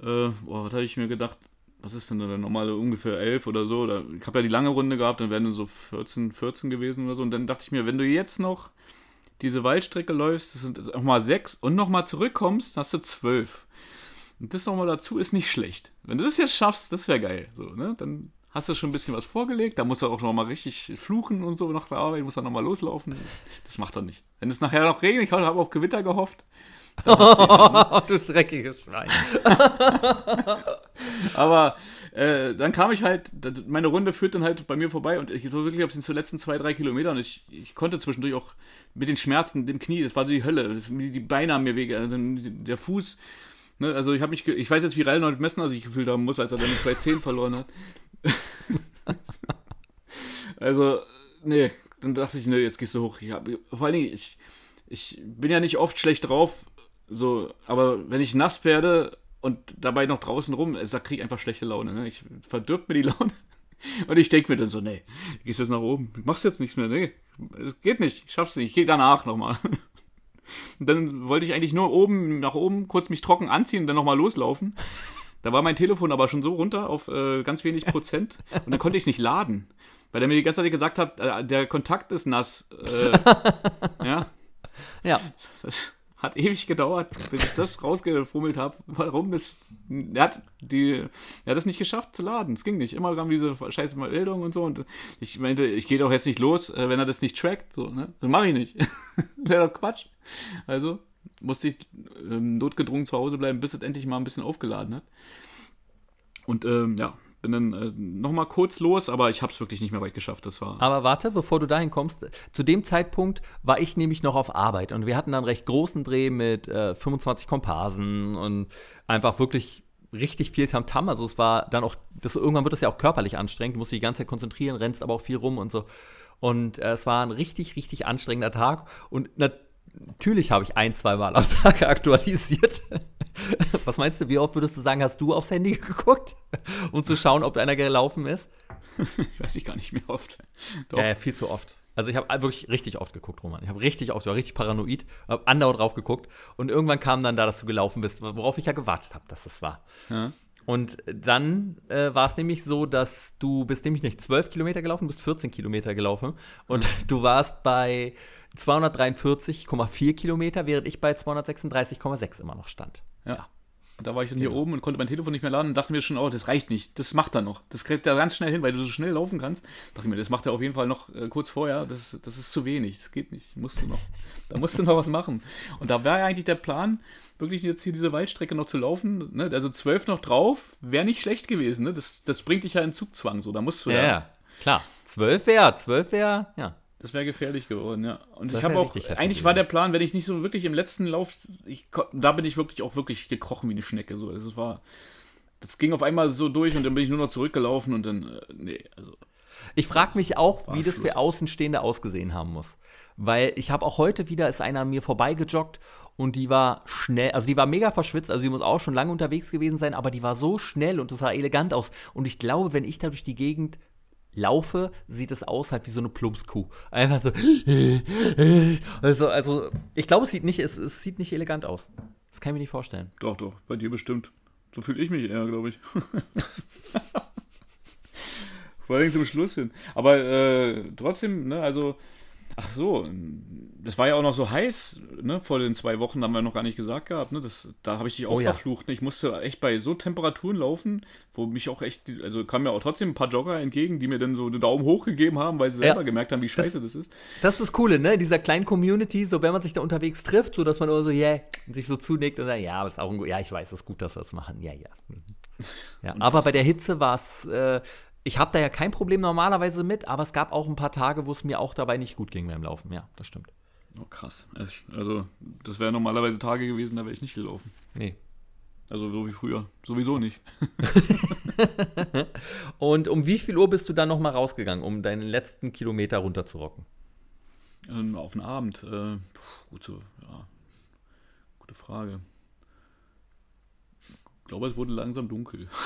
äh, boah, was habe ich mir gedacht, was ist denn der normale ungefähr 11 oder so? Oder, ich habe ja die lange Runde gehabt, dann wären so 14, 14 gewesen oder so. Und dann dachte ich mir, wenn du jetzt noch diese Waldstrecke läufst, das sind nochmal 6 und nochmal zurückkommst, hast du 12. Und das nochmal dazu ist nicht schlecht. Wenn du das jetzt schaffst, das wäre geil. So, ne? Dann hast du schon ein bisschen was vorgelegt, da musst du auch nochmal richtig fluchen und so nach der Arbeit, muss dann nochmal loslaufen. Das macht er nicht. Wenn es nachher noch regnet, ich habe auf Gewitter gehofft, Oh, du dreckiges Schwein. Aber äh, dann kam ich halt, meine Runde führt dann halt bei mir vorbei und ich war wirklich auf den letzten zwei, drei Kilometern und ich, ich konnte zwischendurch auch mit den Schmerzen, dem Knie, das war die Hölle, das, die Beine haben mir weh, also der Fuß, ne, also ich habe mich, ich weiß jetzt, wie Reinhold Messner sich gefühlt haben muss, als er dann die zwei Zehen verloren hat. also, nee, dann dachte ich, ne, jetzt gehst du hoch. Ich hab, vor allen Dingen, ich, ich bin ja nicht oft schlecht drauf, so, aber wenn ich nass werde und dabei noch draußen rum, da kriege ich einfach schlechte Laune. Ne? Ich verdirbt mir die Laune. Und ich denke mir dann so, nee, gehst jetzt nach oben, machst jetzt nichts mehr, nee, es geht nicht, ich schaff's nicht, ich gehe danach nochmal. Und dann wollte ich eigentlich nur oben, nach oben, kurz mich trocken anziehen und dann nochmal loslaufen. Da war mein Telefon aber schon so runter auf äh, ganz wenig Prozent und dann konnte ich es nicht laden, weil er mir die ganze Zeit gesagt hat, äh, der Kontakt ist nass. Äh, ja. Ja. Das, hat ewig gedauert, bis ich das rausgefummelt habe. Warum das. Er hat, die, er hat es nicht geschafft zu laden. Es ging nicht. Immer kam diese scheiße Meldung und so. Und ich meinte, ich gehe doch jetzt nicht los, äh, wenn er das nicht trackt. So, ne? Das mache ich nicht. Wäre doch Quatsch. Also musste ich ähm, notgedrungen zu Hause bleiben, bis es endlich mal ein bisschen aufgeladen hat. Und ähm, ja, bin dann äh, nochmal kurz los, aber ich habe es wirklich nicht mehr weit geschafft. Das war. Aber warte, bevor du dahin kommst. Zu dem Zeitpunkt war ich nämlich noch auf Arbeit und wir hatten dann recht großen Dreh mit äh, 25 Komparsen und einfach wirklich richtig viel Tamtam. -Tam. Also es war dann auch, das, irgendwann wird das ja auch körperlich anstrengend. Du musst dich die ganze Zeit konzentrieren, rennst aber auch viel rum und so. Und äh, es war ein richtig, richtig anstrengender Tag. Und natürlich habe ich ein, zwei Mal am Tag aktualisiert. Was meinst du, wie oft würdest du sagen, hast du aufs Handy geguckt, um zu schauen, ob einer gelaufen ist? Weiß ich gar nicht mehr oft. Doch. Ja, viel zu oft. Also ich habe wirklich richtig oft geguckt, Roman. Ich habe richtig oft, ich war richtig paranoid, habe andauernd drauf geguckt und irgendwann kam dann da, dass du gelaufen bist, worauf ich ja gewartet habe, dass das war. Ja. Und dann äh, war es nämlich so, dass du bist nämlich nicht 12 Kilometer gelaufen, bist 14 Kilometer gelaufen und du warst bei 243,4 Kilometer, während ich bei 236,6 immer noch stand. Ja. ja. Und da war ich dann hier genau. oben und konnte mein Telefon nicht mehr laden und dachte mir schon, oh, das reicht nicht. Das macht er noch. Das kriegt er ganz schnell hin, weil du so schnell laufen kannst. Dachte mir, das macht er auf jeden Fall noch äh, kurz vorher. Das, das ist zu wenig. Das geht nicht. Musst du noch. da musst du noch was machen. Und da war ja eigentlich der Plan, wirklich jetzt hier diese Waldstrecke noch zu laufen. Ne? Also zwölf noch drauf, wäre nicht schlecht gewesen. Ne? Das, das bringt dich ja in Zugzwang. So, da musst du ja. Ja, klar. Zwölf wäre, zwölf wäre, ja. Das wäre gefährlich geworden, ja. Und das ich habe auch, eigentlich war der Plan, wenn ich nicht so wirklich im letzten Lauf, ich, da bin ich wirklich auch wirklich gekrochen wie eine Schnecke. So, das war, das ging auf einmal so durch und dann bin ich nur noch zurückgelaufen und dann, äh, nee, also. Ich frage mich auch, wie Schluss. das für Außenstehende ausgesehen haben muss. Weil ich habe auch heute wieder, ist einer an mir vorbeigejoggt und die war schnell, also die war mega verschwitzt, also die muss auch schon lange unterwegs gewesen sein, aber die war so schnell und das sah elegant aus. Und ich glaube, wenn ich da durch die Gegend laufe, sieht es aus halt wie so eine Plumpskuh. Einfach so. Also, also ich glaube, es sieht nicht, es, es sieht nicht elegant aus. Das kann ich mir nicht vorstellen. Doch, doch, bei dir bestimmt. So fühle ich mich eher, glaube ich. Vor allem zum Schluss hin. Aber äh, trotzdem, ne, also Ach so, das war ja auch noch so heiß, ne? Vor den zwei Wochen haben wir noch gar nicht gesagt gehabt, ne? Das, da habe ich dich auch oh, verflucht. Ne? Ich musste echt bei so Temperaturen laufen, wo mich auch echt, also kamen mir auch trotzdem ein paar Jogger entgegen, die mir dann so einen Daumen hoch gegeben haben, weil sie selber ja. gemerkt haben, wie scheiße das, das, ist. Das ist das Coole, ne? In dieser kleinen Community, so wenn man sich da unterwegs trifft, so dass man immer so, yeah, sich so zunickt und sagt, ja, aber ist auch ein, ja, ich weiß, es ist gut, dass wir das machen, ja, ja. ja aber bei der Hitze war es, äh, ich habe da ja kein Problem normalerweise mit, aber es gab auch ein paar Tage, wo es mir auch dabei nicht gut ging beim Laufen. Ja, das stimmt. Oh, krass. Also, das wären normalerweise Tage gewesen, da wäre ich nicht gelaufen. Nee. Also, so wie früher. Sowieso nicht. Und um wie viel Uhr bist du dann nochmal rausgegangen, um deinen letzten Kilometer runterzurocken? Ähm, auf den Abend. Äh, gut so, ja. Gute Frage. Ich glaube, es wurde langsam dunkel.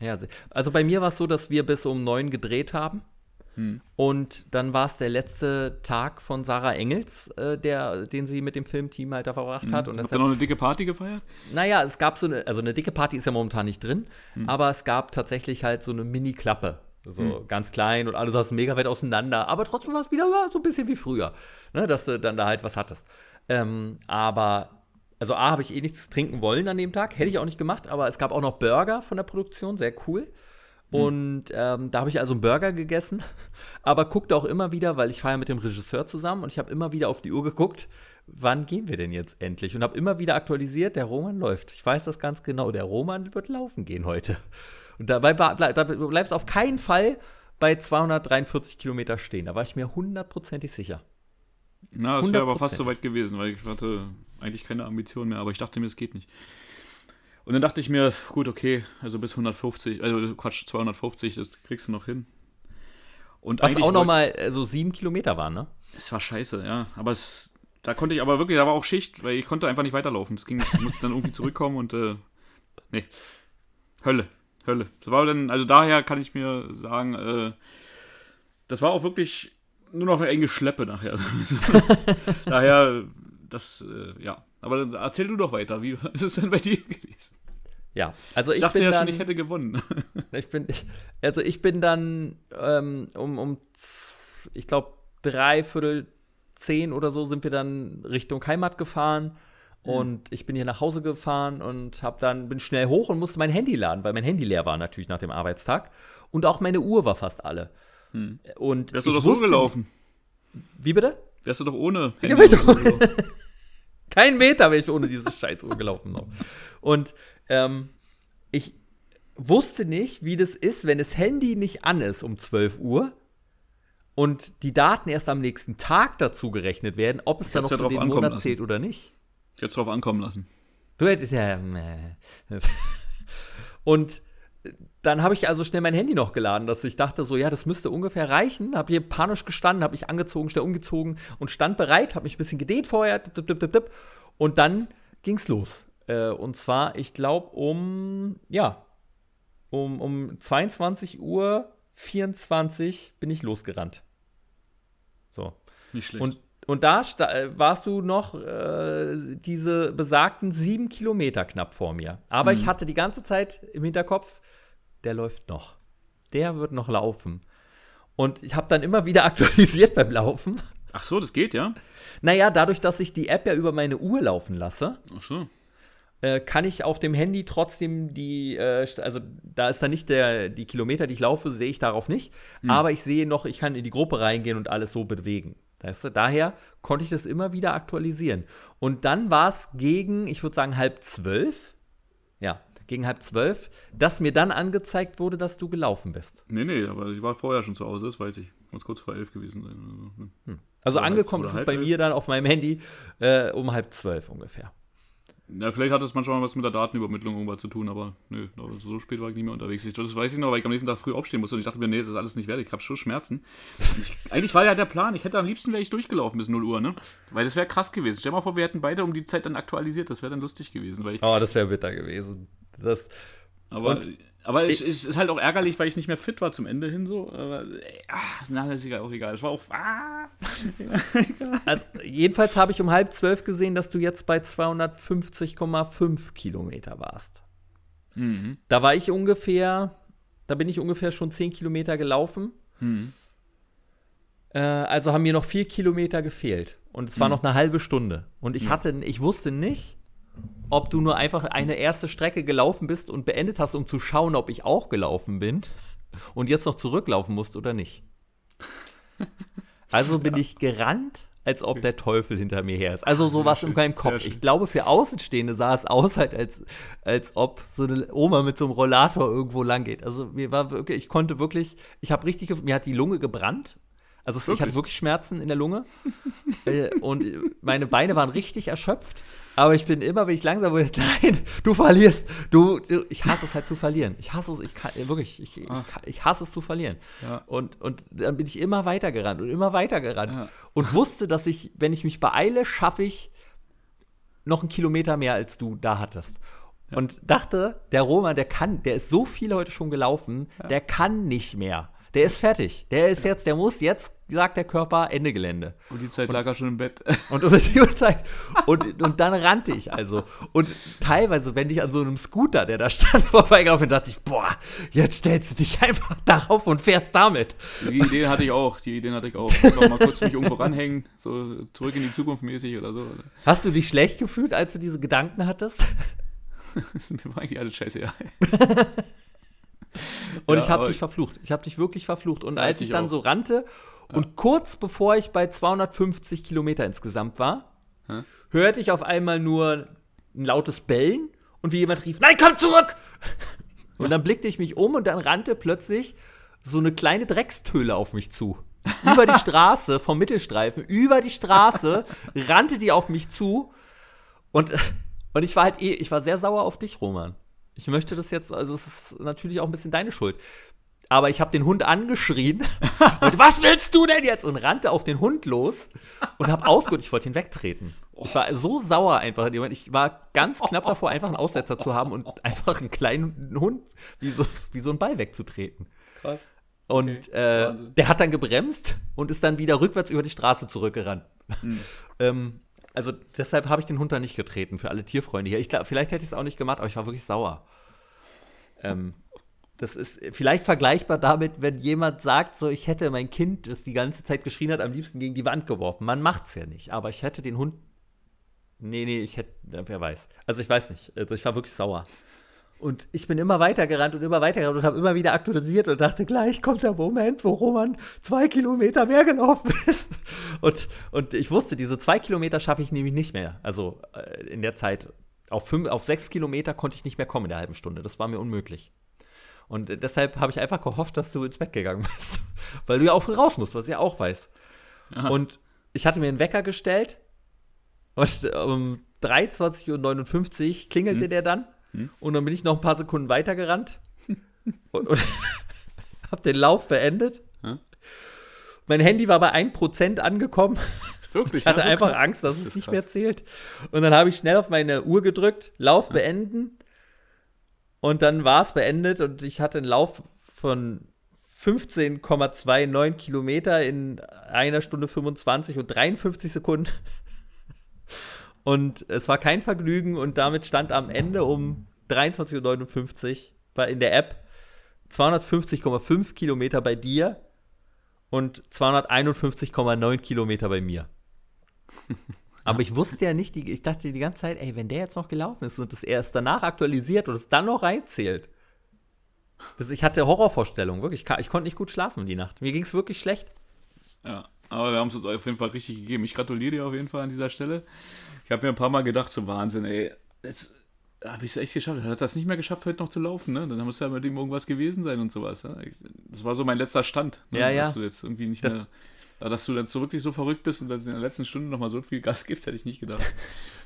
Ja, also bei mir war es so, dass wir bis um neun gedreht haben. Hm. Und dann war es der letzte Tag von Sarah Engels, äh, der, den sie mit dem Filmteam halt da verbracht hm. hat. Und Habt ihr noch eine dicke Party gefeiert? Naja, es gab so eine, also eine dicke Party ist ja momentan nicht drin, hm. aber es gab tatsächlich halt so eine Mini-Klappe. So hm. ganz klein und alles saßen mega weit auseinander, aber trotzdem war es wieder so ein bisschen wie früher, ne, dass du dann da halt was hattest. Ähm, aber also A, habe ich eh nichts trinken wollen an dem Tag, hätte ich auch nicht gemacht, aber es gab auch noch Burger von der Produktion, sehr cool. Mhm. Und ähm, da habe ich also einen Burger gegessen, aber guckte auch immer wieder, weil ich fahre ja mit dem Regisseur zusammen und ich habe immer wieder auf die Uhr geguckt, wann gehen wir denn jetzt endlich? Und habe immer wieder aktualisiert, der Roman läuft. Ich weiß das ganz genau, der Roman wird laufen gehen heute. Und dabei bleibst du auf keinen Fall bei 243 Kilometer stehen. Da war ich mir hundertprozentig sicher. Na, das wäre aber fast so weit gewesen, weil ich hatte eigentlich keine Ambition mehr, aber ich dachte mir, es geht nicht. Und dann dachte ich mir, gut, okay, also bis 150, also Quatsch, 250, das kriegst du noch hin. Und Was auch nochmal äh, so sieben Kilometer waren, ne? Es war scheiße, ja. Aber es, da konnte ich aber wirklich, da war auch Schicht, weil ich konnte einfach nicht weiterlaufen. Das ging. Ich musste dann irgendwie zurückkommen und, äh, nee. Hölle, Hölle. Das war dann, also daher kann ich mir sagen, äh, das war auch wirklich nur noch eine enge Schleppe nachher. daher das, äh, ja. Aber dann erzähl du doch weiter. Wie ist es denn bei dir gewesen? Ja, also ich, ich dachte bin ja dann, schon, ich hätte gewonnen. ich bin, ich, also ich bin dann ähm, um, um, ich glaube, dreiviertel zehn oder so sind wir dann Richtung Heimat gefahren. Mhm. Und ich bin hier nach Hause gefahren und hab dann, bin schnell hoch und musste mein Handy laden, weil mein Handy leer war natürlich nach dem Arbeitstag. Und auch meine Uhr war fast alle. Hm. Und Wärst du doch so gelaufen? Wie bitte? Wärst du doch ohne Handy. Ja, Kein Meter wäre ich ohne diese Scheißuhr gelaufen noch. Und ähm, ich wusste nicht, wie das ist, wenn das Handy nicht an ist um 12 Uhr und die Daten erst am nächsten Tag dazu gerechnet werden, ob es dann noch ja für den Monat zählt oder nicht. Ich hätte es drauf ankommen lassen. Du hättest ja. Äh, und dann habe ich also schnell mein Handy noch geladen, dass ich dachte so, ja, das müsste ungefähr reichen. Habe hier panisch gestanden, habe mich angezogen, schnell umgezogen und stand bereit, habe mich ein bisschen gedehnt vorher. Dip, dip, dip, und dann ging's los. Äh, und zwar, ich glaube, um, ja, um, um 22 Uhr 24 bin ich losgerannt. So. Nicht schlecht. Und und da warst du noch äh, diese besagten sieben Kilometer knapp vor mir. Aber mhm. ich hatte die ganze Zeit im Hinterkopf, der läuft noch. Der wird noch laufen. Und ich habe dann immer wieder aktualisiert beim Laufen. Ach so, das geht, ja? Naja, dadurch, dass ich die App ja über meine Uhr laufen lasse. Ach so äh, kann ich auf dem Handy trotzdem die, äh, also da ist dann nicht der, die Kilometer, die ich laufe, sehe ich darauf nicht. Mhm. Aber ich sehe noch, ich kann in die Gruppe reingehen und alles so bewegen. Weißt du? Daher konnte ich das immer wieder aktualisieren. Und dann war es gegen, ich würde sagen, halb zwölf. Ja, gegen halb zwölf, dass mir dann angezeigt wurde, dass du gelaufen bist. Nee, nee, aber ich war vorher schon zu Hause, das weiß ich. Muss kurz vor elf gewesen sein. Also, hm. hm. also angekommen halb, ist es bei elf. mir dann auf meinem Handy äh, um halb zwölf ungefähr. Ja, vielleicht hat das manchmal was mit der Datenübermittlung irgendwas zu tun, aber nö, so spät war ich nicht mehr unterwegs. Ich, das weiß ich noch, weil ich am nächsten Tag früh aufstehen musste und ich dachte mir, nee, das ist alles nicht wert, ich habe schon Schmerzen. Ich, eigentlich war ja der Plan, ich hätte am liebsten wäre ich durchgelaufen bis 0 Uhr, ne? Weil das wäre krass gewesen. Stell dir mal vor, wir hätten beide um die Zeit dann aktualisiert, das wäre dann lustig gewesen. Weil ich, oh, das wäre bitter gewesen. Das, aber und aber es ist halt auch ärgerlich, weil ich nicht mehr fit war zum Ende hin so. Aber ach, na, ist egal, auch egal. Es war auch. Ah, also, jedenfalls habe ich um halb zwölf gesehen, dass du jetzt bei 250,5 Kilometer warst. Mhm. Da war ich ungefähr, da bin ich ungefähr schon 10 Kilometer gelaufen. Mhm. Äh, also haben mir noch vier Kilometer gefehlt. Und es war mhm. noch eine halbe Stunde. Und ich hatte, ich wusste nicht, ob du nur einfach eine erste Strecke gelaufen bist und beendet hast, um zu schauen, ob ich auch gelaufen bin und jetzt noch zurücklaufen musst oder nicht. Also bin ja. ich gerannt, als ob der Teufel hinter mir her ist. Also sowas in meinem Kopf. Ich glaube, für Außenstehende sah es aus, halt als, als ob so eine Oma mit so einem Rollator irgendwo lang geht. Also mir war wirklich, ich konnte wirklich, ich habe richtig, mir hat die Lunge gebrannt. Also wirklich? ich hatte wirklich Schmerzen in der Lunge äh, und meine Beine waren richtig erschöpft. Aber ich bin immer, wenn ich langsam wurde, nein, du verlierst. Du, du, ich hasse es halt zu verlieren. Ich hasse es, ich kann, wirklich, ich, ich, ich hasse es zu verlieren. Ja. Und, und dann bin ich immer weiter gerannt und immer weiter gerannt. Ja. Und wusste, dass ich, wenn ich mich beeile, schaffe ich noch einen Kilometer mehr, als du da hattest. Ja. Und dachte, der Roman, der kann, der ist so viel heute schon gelaufen, der kann nicht mehr. Der ist fertig. Der ist jetzt, der muss jetzt, sagt der Körper, Ende Gelände. Und die Zeit und, lag er schon im Bett. Und um die Uhrzeit. Und, und dann rannte ich also. Und teilweise, wenn ich an so einem Scooter, der da stand, vorbeigelaufen bin, dachte ich, boah, jetzt stellst du dich einfach darauf und fährst damit. Die Idee hatte ich auch. Die Ideen hatte ich auch. Einfach mal kurz mich irgendwo ranhängen, so zurück in die Zukunft mäßig oder so. Hast du dich schlecht gefühlt, als du diese Gedanken hattest? Mir war eigentlich alles scheiße, ja. Und ja, ich habe dich verflucht. Ich habe dich wirklich verflucht. Und als ich, dann auch. so rannte ja. und kurz bevor ich bei 250 Kilometer insgesamt war, Hä? hörte ich auf einmal nur ein lautes Bellen und wie jemand rief: Nein, komm zurück! Und dann blickte ich mich um und dann rannte plötzlich so eine kleine Dreckstöhle auf mich zu. Über die Straße, vom Mittelstreifen, über die Straße rannte die auf mich zu. Und, und ich war halt eh, ich war sehr sauer auf dich, Roman. Ich möchte das jetzt, also es ist natürlich auch ein bisschen deine Schuld. Aber ich habe den Hund angeschrien und was willst du denn jetzt? Und rannte auf den Hund los und habe ausgeholt. Ich wollte ihn wegtreten. Ich war so sauer einfach. Ich war ganz knapp davor, einfach einen Aussetzer zu haben und einfach einen kleinen Hund wie so, wie so einen Ball wegzutreten. Krass. Und okay. äh, der hat dann gebremst und ist dann wieder rückwärts über die Straße zurückgerannt. Mhm. ähm, also deshalb habe ich den Hund da nicht getreten, für alle Tierfreunde hier. Ich vielleicht hätte ich es auch nicht gemacht, aber ich war wirklich sauer. Ähm, das ist vielleicht vergleichbar damit, wenn jemand sagt, so, ich hätte mein Kind, das die ganze Zeit geschrien hat, am liebsten gegen die Wand geworfen. Man macht es ja nicht, aber ich hätte den Hund. Nee, nee, ich hätte, wer weiß. Also ich weiß nicht. Also ich war wirklich sauer. Und ich bin immer weiter gerannt und immer weiter gerannt und habe immer wieder aktualisiert und dachte, gleich kommt der Moment, wo Roman zwei Kilometer mehr gelaufen ist. Und, und ich wusste, diese zwei Kilometer schaffe ich nämlich nicht mehr. Also äh, in der Zeit auf, fünf, auf sechs Kilometer konnte ich nicht mehr kommen in der halben Stunde. Das war mir unmöglich. Und deshalb habe ich einfach gehofft, dass du ins Bett gegangen bist. Weil du ja auch raus musst, was ich ja auch weiß. Aha. Und ich hatte mir einen Wecker gestellt und um 23.59 Uhr klingelte hm. der dann. Hm? Und dann bin ich noch ein paar Sekunden weitergerannt und, und habe den Lauf beendet. Hm? Mein Handy war bei 1% angekommen. Wirklich? Ich hatte ja, einfach Angst, dass das es nicht krass. mehr zählt. Und dann habe ich schnell auf meine Uhr gedrückt, Lauf ja. beenden. Und dann war es beendet und ich hatte einen Lauf von 15,29 Kilometer in einer Stunde 25 und 53 Sekunden. Und es war kein Vergnügen und damit stand am Ende um 23.59 Uhr in der App 250,5 Kilometer bei dir und 251,9 Kilometer bei mir. Aber ich wusste ja nicht, ich dachte die ganze Zeit, ey, wenn der jetzt noch gelaufen ist und das erst danach aktualisiert und es dann noch reinzählt. Das, ich hatte Horrorvorstellungen, wirklich. Ich, ich konnte nicht gut schlafen die Nacht. Mir ging es wirklich schlecht. Ja, aber wir haben es uns auf jeden Fall richtig gegeben. Ich gratuliere dir auf jeden Fall an dieser Stelle. Ich habe mir ein paar Mal gedacht, so Wahnsinn, ey. Jetzt habe ich es echt geschafft. Hat das nicht mehr geschafft, heute noch zu laufen, ne? Dann muss ja mit ihm irgendwas gewesen sein und sowas. Ne? Das war so mein letzter Stand. Ne? Ja, ja. Dass du jetzt irgendwie nicht das mehr. Dass du dann so wirklich so verrückt bist und dann in der letzten Stunde nochmal so viel Gas gibst, hätte ich nicht gedacht.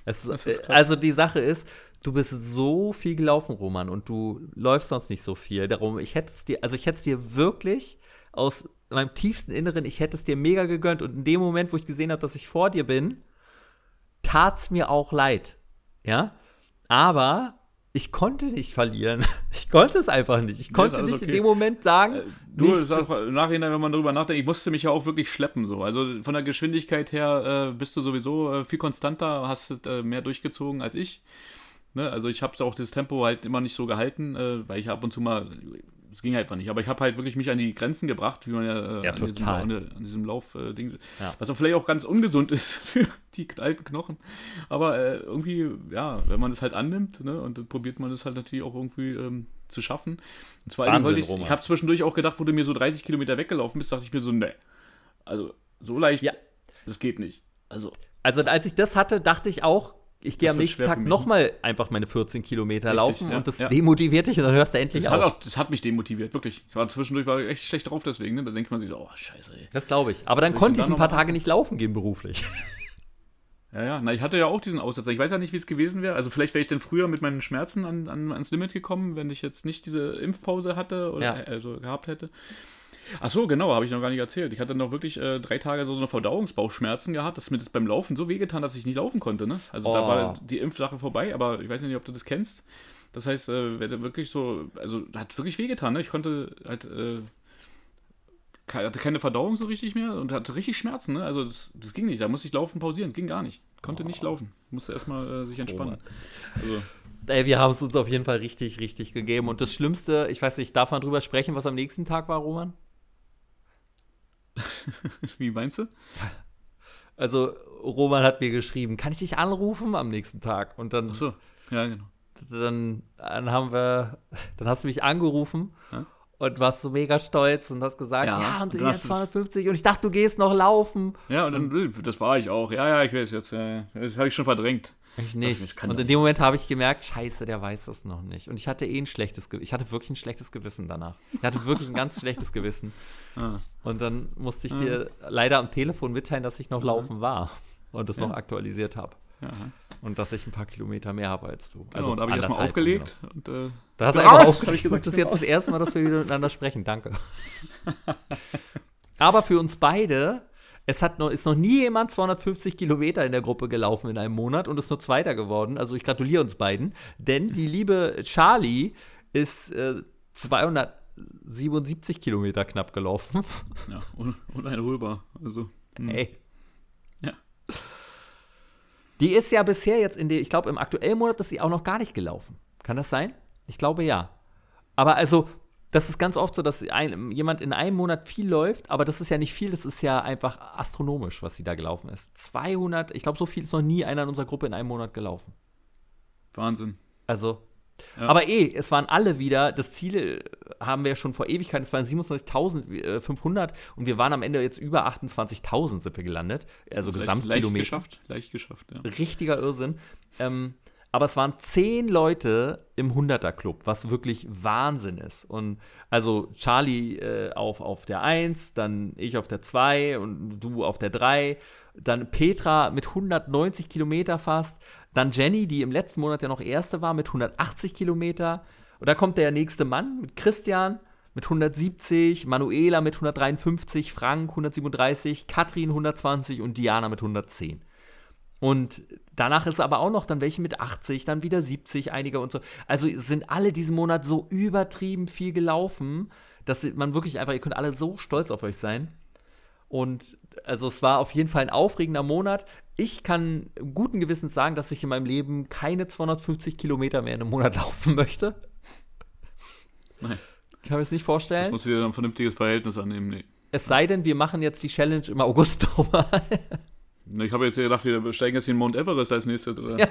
Es, also die Sache ist, du bist so viel gelaufen, Roman, und du läufst sonst nicht so viel. Darum, ich hätte es dir, also ich hätte es dir wirklich aus meinem tiefsten Inneren, ich hätte es dir mega gegönnt. Und in dem Moment, wo ich gesehen habe, dass ich vor dir bin, tat es mir auch leid. Ja. Aber ich konnte nicht verlieren. Ich konnte es einfach nicht. Ich konnte nicht okay. in dem Moment sagen. Äh, du, im Nachhinein, wenn man darüber nachdenkt, ich musste mich ja auch wirklich schleppen. So. Also von der Geschwindigkeit her äh, bist du sowieso äh, viel konstanter, hast äh, mehr durchgezogen als ich. Ne? Also ich habe auch das Tempo halt immer nicht so gehalten, äh, weil ich ab und zu mal es ging einfach nicht. Aber ich habe halt wirklich mich an die Grenzen gebracht, wie man ja, äh, ja an. Diesem, an, diesem Lauf-Ding. Äh, ja. Was auch vielleicht auch ganz ungesund ist für die alten Knochen. Aber äh, irgendwie, ja, wenn man das halt annimmt, ne, und dann probiert man das halt natürlich auch irgendwie ähm, zu schaffen. Und zwar Wahnsinn, wollte ich, ich habe zwischendurch auch gedacht, wo du mir so 30 Kilometer weggelaufen bist, dachte ich mir so, ne. Also, so leicht, ja. das geht nicht. Also. Also, als ich das hatte, dachte ich auch, ich gehe am nächsten Tag nochmal einfach meine 14 Kilometer Richtig, laufen ja, und das ja. demotiviert dich und dann hörst du endlich das auf. Auch, das hat mich demotiviert, wirklich. Ich war zwischendurch war echt schlecht drauf deswegen, ne? Da denkt man sich so, oh, scheiße, ey. Das glaube ich. Aber dann Was konnte ich ein paar Tage nicht laufen gehen beruflich. Ja, ja, na, ich hatte ja auch diesen Aussetzer. Ich weiß ja nicht, wie es gewesen wäre. Also vielleicht wäre ich dann früher mit meinen Schmerzen an, an, ans Limit gekommen, wenn ich jetzt nicht diese Impfpause hatte oder ja. also gehabt hätte. Ach so, genau, habe ich noch gar nicht erzählt. Ich hatte noch wirklich äh, drei Tage so eine Verdauungsbauchschmerzen gehabt, dass mir das beim Laufen so wehgetan, dass ich nicht laufen konnte. Ne? Also oh. da war die Impfsache vorbei, aber ich weiß nicht, ob du das kennst. Das heißt, äh, wirklich so, also hat wirklich wehgetan. Ne? Ich konnte halt, äh, hatte keine Verdauung so richtig mehr und hatte richtig Schmerzen. Ne? Also das, das ging nicht. Da musste ich laufen, pausieren. Ging gar nicht. Konnte oh. nicht laufen. Musste erstmal äh, sich entspannen. Oh also, Ey, wir haben es uns auf jeden Fall richtig, richtig gegeben. Und das Schlimmste, ich weiß nicht, darf man drüber sprechen, was am nächsten Tag war, Roman? Wie meinst du? Also, Roman hat mir geschrieben, kann ich dich anrufen am nächsten Tag? Und dann. Ach so, ja, genau. Dann, dann haben wir, dann hast du mich angerufen ja? Und warst so mega stolz und hast gesagt, ja, ja und, und jetzt 250 und ich dachte, du gehst noch laufen. Ja, und dann, das war ich auch. Ja, ja, ich weiß jetzt, das habe ich schon verdrängt. Ich nicht. und in dem Moment habe ich gemerkt, scheiße, der weiß das noch nicht. Und ich hatte eh ein schlechtes Gewissen. Ich hatte wirklich ein schlechtes Gewissen danach. Ich hatte wirklich ein ganz schlechtes Gewissen. Ah. Und dann musste ich ah. dir leider am Telefon mitteilen, dass ich noch mhm. laufen war und das noch aktualisiert habe. Und dass ich ein paar Kilometer mehr habe als du. Also genau, und da habe ich erstmal aufgelegt. Und, äh, da hast du einfach aufgelegt. Gesagt, das ist jetzt das erste Mal, dass wir wieder miteinander sprechen. Danke. Aber für uns beide es hat noch, ist noch nie jemand 250 Kilometer in der Gruppe gelaufen in einem Monat und ist nur Zweiter geworden. Also ich gratuliere uns beiden. Denn die liebe Charlie ist äh, 277 Kilometer knapp gelaufen. Ja, un uneinholbar. Also. Mh. Ey. Ja. Die ist ja bisher jetzt in der, ich glaube, im aktuellen Monat ist sie auch noch gar nicht gelaufen. Kann das sein? Ich glaube ja. Aber also, das ist ganz oft so, dass ein, jemand in einem Monat viel läuft, aber das ist ja nicht viel, das ist ja einfach astronomisch, was sie da gelaufen ist. 200, ich glaube, so viel ist noch nie einer in unserer Gruppe in einem Monat gelaufen. Wahnsinn. Also, ja. aber eh, es waren alle wieder, das Ziel äh, haben wir ja schon vor Ewigkeiten, es waren 27.500 und wir waren am Ende jetzt über 28.000 sind wir gelandet, also leicht, Gesamtkilometer. Leicht geschafft, leicht geschafft, ja. Richtiger Irrsinn. Ähm, aber es waren zehn Leute im 100er-Club, was wirklich Wahnsinn ist. Und also Charlie äh, auf, auf der 1, dann ich auf der 2 und du auf der 3, dann Petra mit 190 Kilometer fast, dann Jenny, die im letzten Monat ja noch Erste war, mit 180 Kilometer. Und da kommt der nächste Mann mit Christian mit 170, Manuela mit 153, Frank 137, Katrin 120 und Diana mit 110. Und danach ist aber auch noch dann welche mit 80, dann wieder 70, einige und so. Also sind alle diesen Monat so übertrieben viel gelaufen, dass man wirklich einfach, ihr könnt alle so stolz auf euch sein. Und also es war auf jeden Fall ein aufregender Monat. Ich kann guten Gewissens sagen, dass ich in meinem Leben keine 250 Kilometer mehr in einem Monat laufen möchte. Nein. Ich kann mir das nicht vorstellen. Das muss wieder ein vernünftiges Verhältnis annehmen, nee. Es sei denn, wir machen jetzt die Challenge im August nochmal. Ich habe jetzt gedacht, wir steigen jetzt in Mount Everest als nächstes, oder? Ja,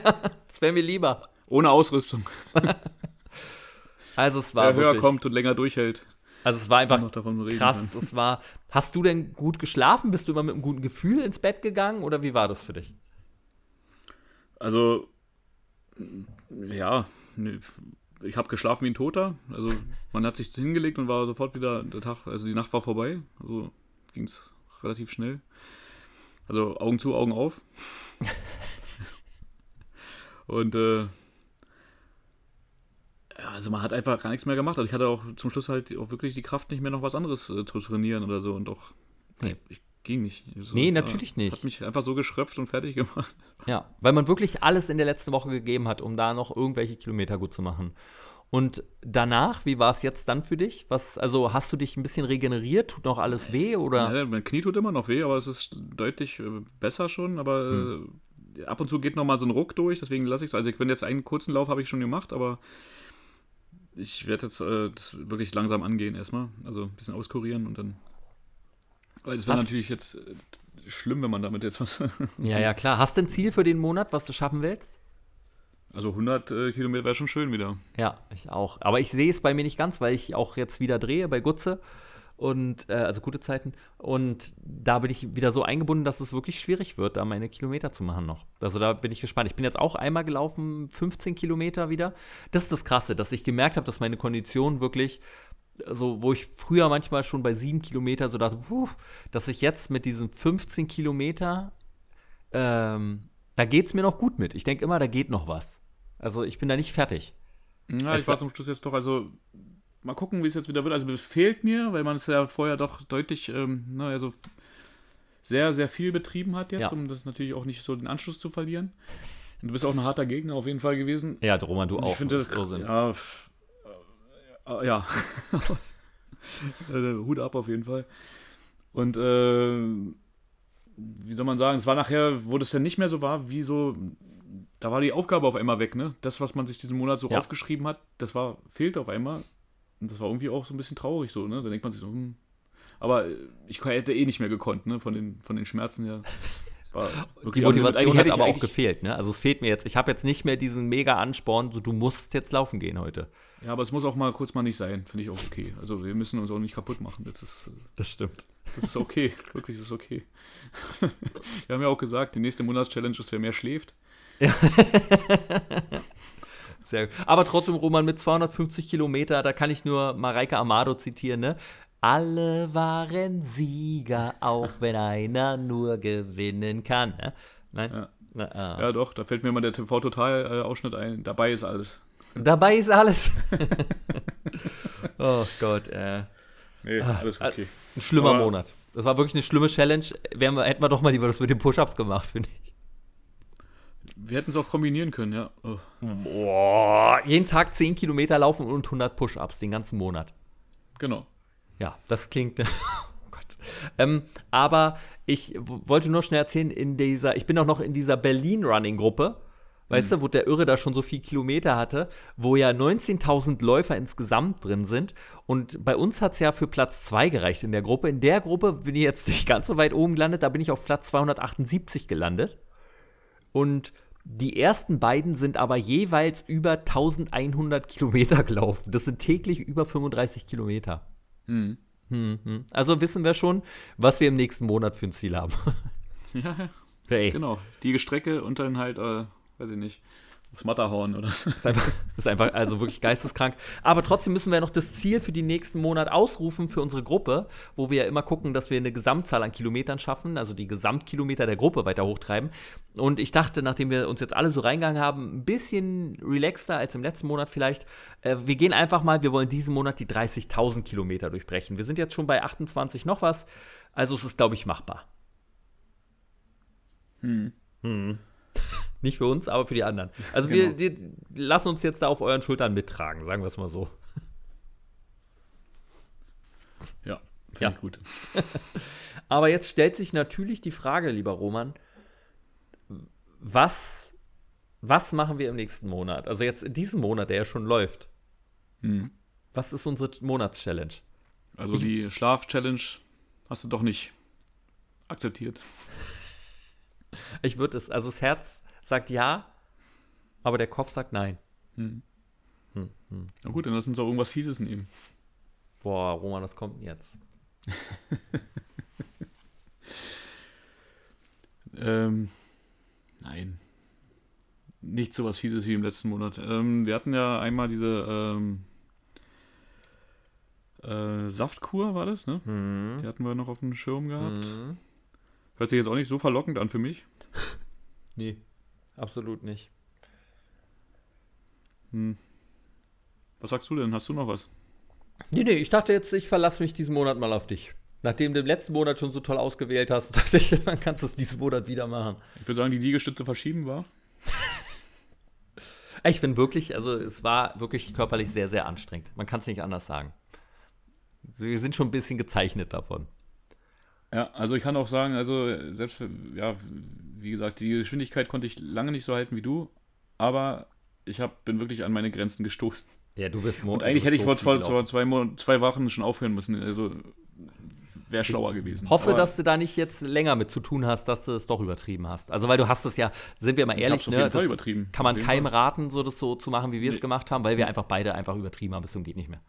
das wäre mir lieber. Ohne Ausrüstung. also es war Wer höher kommt und länger durchhält. Also es war einfach krass. Kann. Es war. Hast du denn gut geschlafen? Bist du immer mit einem guten Gefühl ins Bett gegangen oder wie war das für dich? Also ja, ich habe geschlafen wie ein Toter. Also man hat sich hingelegt und war sofort wieder der Tag, also die Nacht war vorbei. Also ging es relativ schnell. Also Augen zu, Augen auf. und äh, also man hat einfach gar nichts mehr gemacht. Also ich hatte auch zum Schluss halt auch wirklich die Kraft nicht mehr noch was anderes äh, zu trainieren oder so und auch nee. ich ging nicht. So, nee, natürlich nicht. Hat mich einfach so geschröpft und fertig gemacht. Ja, weil man wirklich alles in der letzten Woche gegeben hat, um da noch irgendwelche Kilometer gut zu machen. Und danach, wie war es jetzt dann für dich? Was, also hast du dich ein bisschen regeneriert? Tut noch alles weh oder? Ja, mein Knie tut immer noch weh, aber es ist deutlich äh, besser schon. Aber hm. äh, ab und zu geht noch mal so ein Ruck durch, deswegen lasse ich es. Also ich bin jetzt einen kurzen Lauf habe ich schon gemacht, aber ich werde jetzt äh, das wirklich langsam angehen erstmal. Also ein bisschen auskurieren und dann. Weil es wäre natürlich jetzt äh, schlimm, wenn man damit jetzt was. ja, ja, klar. Hast du ein Ziel für den Monat, was du schaffen willst? Also 100 äh, Kilometer wäre schon schön wieder. Ja, ich auch. Aber ich sehe es bei mir nicht ganz, weil ich auch jetzt wieder drehe bei Gutze und äh, also gute Zeiten. Und da bin ich wieder so eingebunden, dass es wirklich schwierig wird, da meine Kilometer zu machen noch. Also da bin ich gespannt. Ich bin jetzt auch einmal gelaufen, 15 Kilometer wieder. Das ist das Krasse, dass ich gemerkt habe, dass meine Kondition wirklich so, wo ich früher manchmal schon bei sieben Kilometer so dachte, puh, dass ich jetzt mit diesen 15 Kilometer, ähm, da geht es mir noch gut mit. Ich denke immer, da geht noch was. Also ich bin da nicht fertig. Ja, ich war zum Schluss jetzt doch, also mal gucken, wie es jetzt wieder wird. Also es fehlt mir, weil man es ja vorher doch deutlich, ähm, ne, also sehr, sehr viel betrieben hat jetzt, ja. um das natürlich auch nicht so den Anschluss zu verlieren. Und du bist auch ein harter Gegner auf jeden Fall gewesen. Ja, Roman, du auch. Ich finde das, das ja, äh, ja. Äh, Hut ab auf jeden Fall. Und äh, wie soll man sagen, es war nachher, wo das ja nicht mehr so war, wie so da war die Aufgabe auf einmal weg, ne? Das, was man sich diesen Monat so ja. aufgeschrieben hat, das war, fehlt auf einmal. Und das war irgendwie auch so ein bisschen traurig so, ne? Da denkt man sich so, hm. Aber ich hätte eh nicht mehr gekonnt, ne? Von den, von den Schmerzen her. die Motivation hat aber auch gefehlt, ne? Also es fehlt mir jetzt. Ich habe jetzt nicht mehr diesen mega Ansporn, so du musst jetzt laufen gehen heute. Ja, aber es muss auch mal kurz mal nicht sein, finde ich auch okay. Also wir müssen uns auch nicht kaputt machen. Das ist. Äh, das stimmt. Das ist okay, wirklich, das ist okay. wir haben ja auch gesagt, die nächste Monatschallenge ist, wer mehr schläft. Ja. Sehr gut. Aber trotzdem, Roman, mit 250 Kilometer, da kann ich nur Mareike Amado zitieren, ne? Alle waren Sieger, auch wenn einer nur gewinnen kann. Ne? Nein? Ja. Na, ah. ja, doch, da fällt mir mal der TV-Total-Ausschnitt ein. Dabei ist alles. Dabei ist alles. oh Gott, äh. Nee, ah, alles okay. Ein schlimmer Aber Monat. Das war wirklich eine schlimme Challenge. Wir, hätten wir doch mal lieber das mit den Push-Ups gemacht, finde ich. Wir hätten es auch kombinieren können, ja. Oh. Boah, jeden Tag 10 Kilometer laufen und 100 Push-Ups den ganzen Monat. Genau. Ja, das klingt. oh Gott. Ähm, aber ich wollte nur schnell erzählen, in dieser, ich bin auch noch in dieser Berlin-Running-Gruppe. Weißt hm. du, wo der Irre da schon so viele Kilometer hatte, wo ja 19.000 Läufer insgesamt drin sind. Und bei uns hat es ja für Platz 2 gereicht in der Gruppe. In der Gruppe bin ich jetzt nicht ganz so weit oben gelandet, da bin ich auf Platz 278 gelandet. Und die ersten beiden sind aber jeweils über 1100 Kilometer gelaufen. Das sind täglich über 35 Kilometer. Mhm. Mhm. Also wissen wir schon, was wir im nächsten Monat für ein Ziel haben. Ja, hey. genau. Die Strecke und dann halt, äh, weiß ich nicht, aufs Matterhorn oder. Ist einfach, ist einfach also wirklich geisteskrank. Aber trotzdem müssen wir noch das Ziel für den nächsten Monat ausrufen für unsere Gruppe, wo wir ja immer gucken, dass wir eine Gesamtzahl an Kilometern schaffen, also die Gesamtkilometer der Gruppe weiter hochtreiben. Und ich dachte, nachdem wir uns jetzt alle so reingegangen haben, ein bisschen relaxter als im letzten Monat vielleicht, äh, wir gehen einfach mal, wir wollen diesen Monat die 30.000 Kilometer durchbrechen. Wir sind jetzt schon bei 28 noch was, also es ist, glaube ich, machbar. Hm. Hm. Nicht für uns, aber für die anderen. Also genau. wir, wir lassen uns jetzt da auf euren Schultern mittragen, sagen wir es mal so. Ja, finde ja. ich gut. aber jetzt stellt sich natürlich die Frage, lieber Roman, was, was machen wir im nächsten Monat? Also jetzt in diesem Monat, der ja schon läuft. Hm. Was ist unsere Monatschallenge? Also die Schlaf-Challenge hast du doch nicht akzeptiert. Ich würde es, also das Herz sagt ja, aber der Kopf sagt nein. Hm. Hm, hm. Na gut, dann lass uns auch irgendwas Fieses nehmen. Boah, Roman, das kommt jetzt. ähm, nein. Nicht so was Fieses wie im letzten Monat. Ähm, wir hatten ja einmal diese ähm, äh, Saftkur, war das, ne? Mhm. Die hatten wir noch auf dem Schirm gehabt. Hört sich jetzt auch nicht so verlockend an für mich. nee, absolut nicht. Hm. Was sagst du denn? Hast du noch was? Nee, nee, ich dachte jetzt, ich verlasse mich diesen Monat mal auf dich. Nachdem du den letzten Monat schon so toll ausgewählt hast, dachte ich, dann kannst du es diesen Monat wieder machen. Ich würde sagen, die Liegestütze verschieben war. ich bin wirklich, also es war wirklich körperlich sehr, sehr anstrengend. Man kann es nicht anders sagen. Wir sind schon ein bisschen gezeichnet davon. Ja, also ich kann auch sagen, also selbst, ja, wie gesagt, die Geschwindigkeit konnte ich lange nicht so halten wie du, aber ich hab, bin wirklich an meine Grenzen gestoßen. Ja, du bist Und eigentlich hätte ich vor zwei, zwei, zwei Wochen schon aufhören müssen. Also wäre schlauer gewesen. Ich hoffe, aber dass du da nicht jetzt länger mit zu tun hast, dass du es doch übertrieben hast. Also, weil du hast es ja, sind wir mal ehrlich, ne, das übertrieben. kann man keinem raten, so das so zu machen, wie wir nee. es gemacht haben, weil wir einfach beide einfach übertrieben haben, bis zum geht nicht mehr.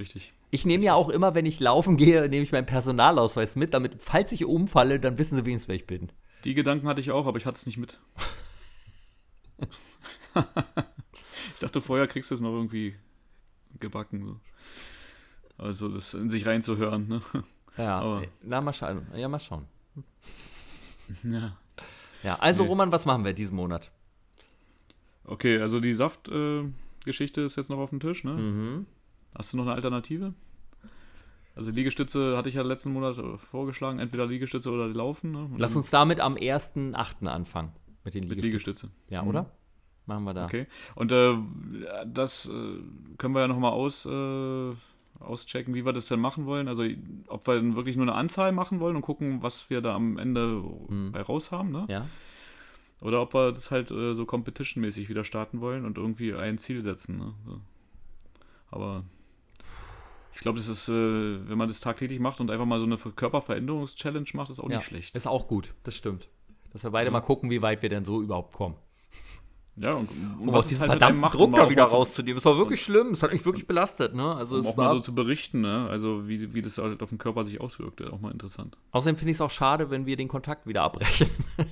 Richtig. Ich nehme ja auch immer, wenn ich laufen gehe, nehme ich meinen Personalausweis mit, damit, falls ich umfalle, dann wissen sie wenigstens, wer ich bin. Die Gedanken hatte ich auch, aber ich hatte es nicht mit. ich dachte, vorher kriegst du es noch irgendwie gebacken. So. Also, das in sich reinzuhören, ne? Ja, aber. na, mal schauen. Ja, mal schauen. Ja. Ja, also, nee. Roman, was machen wir diesen Monat? Okay, also die Saft-Geschichte äh, ist jetzt noch auf dem Tisch, ne? Mhm. Hast du noch eine Alternative? Also Liegestütze hatte ich ja letzten Monat vorgeschlagen, entweder Liegestütze oder Laufen. Ne? Lass uns damit am 1.8. anfangen. Mit den Liegestützen. Mit Liegestütze. Ja, oder? Mhm. Machen wir da. Okay. Und äh, das äh, können wir ja nochmal aus, äh, auschecken, wie wir das denn machen wollen. Also ob wir dann wirklich nur eine Anzahl machen wollen und gucken, was wir da am Ende mhm. bei raus haben. Ne? Ja. Oder ob wir das halt äh, so competition-mäßig wieder starten wollen und irgendwie ein Ziel setzen. Ne? So. Aber ich glaube, das ist, äh, wenn man das tagtäglich macht und einfach mal so eine Körperveränderungs-Challenge macht, ist auch ja, nicht schlecht. Ist auch gut, das stimmt. Dass wir beide ja. mal gucken, wie weit wir denn so überhaupt kommen. Ja, und, und um aus diesem halt verdammten Druck da wieder rauszunehmen. Es war wirklich schlimm, es hat mich wirklich belastet. Ne? Also um es auch war mal so zu berichten, ne? also wie, wie das halt auf den Körper sich auswirkt, auch mal interessant. Außerdem finde ich es auch schade, wenn wir den Kontakt wieder abbrechen. ja,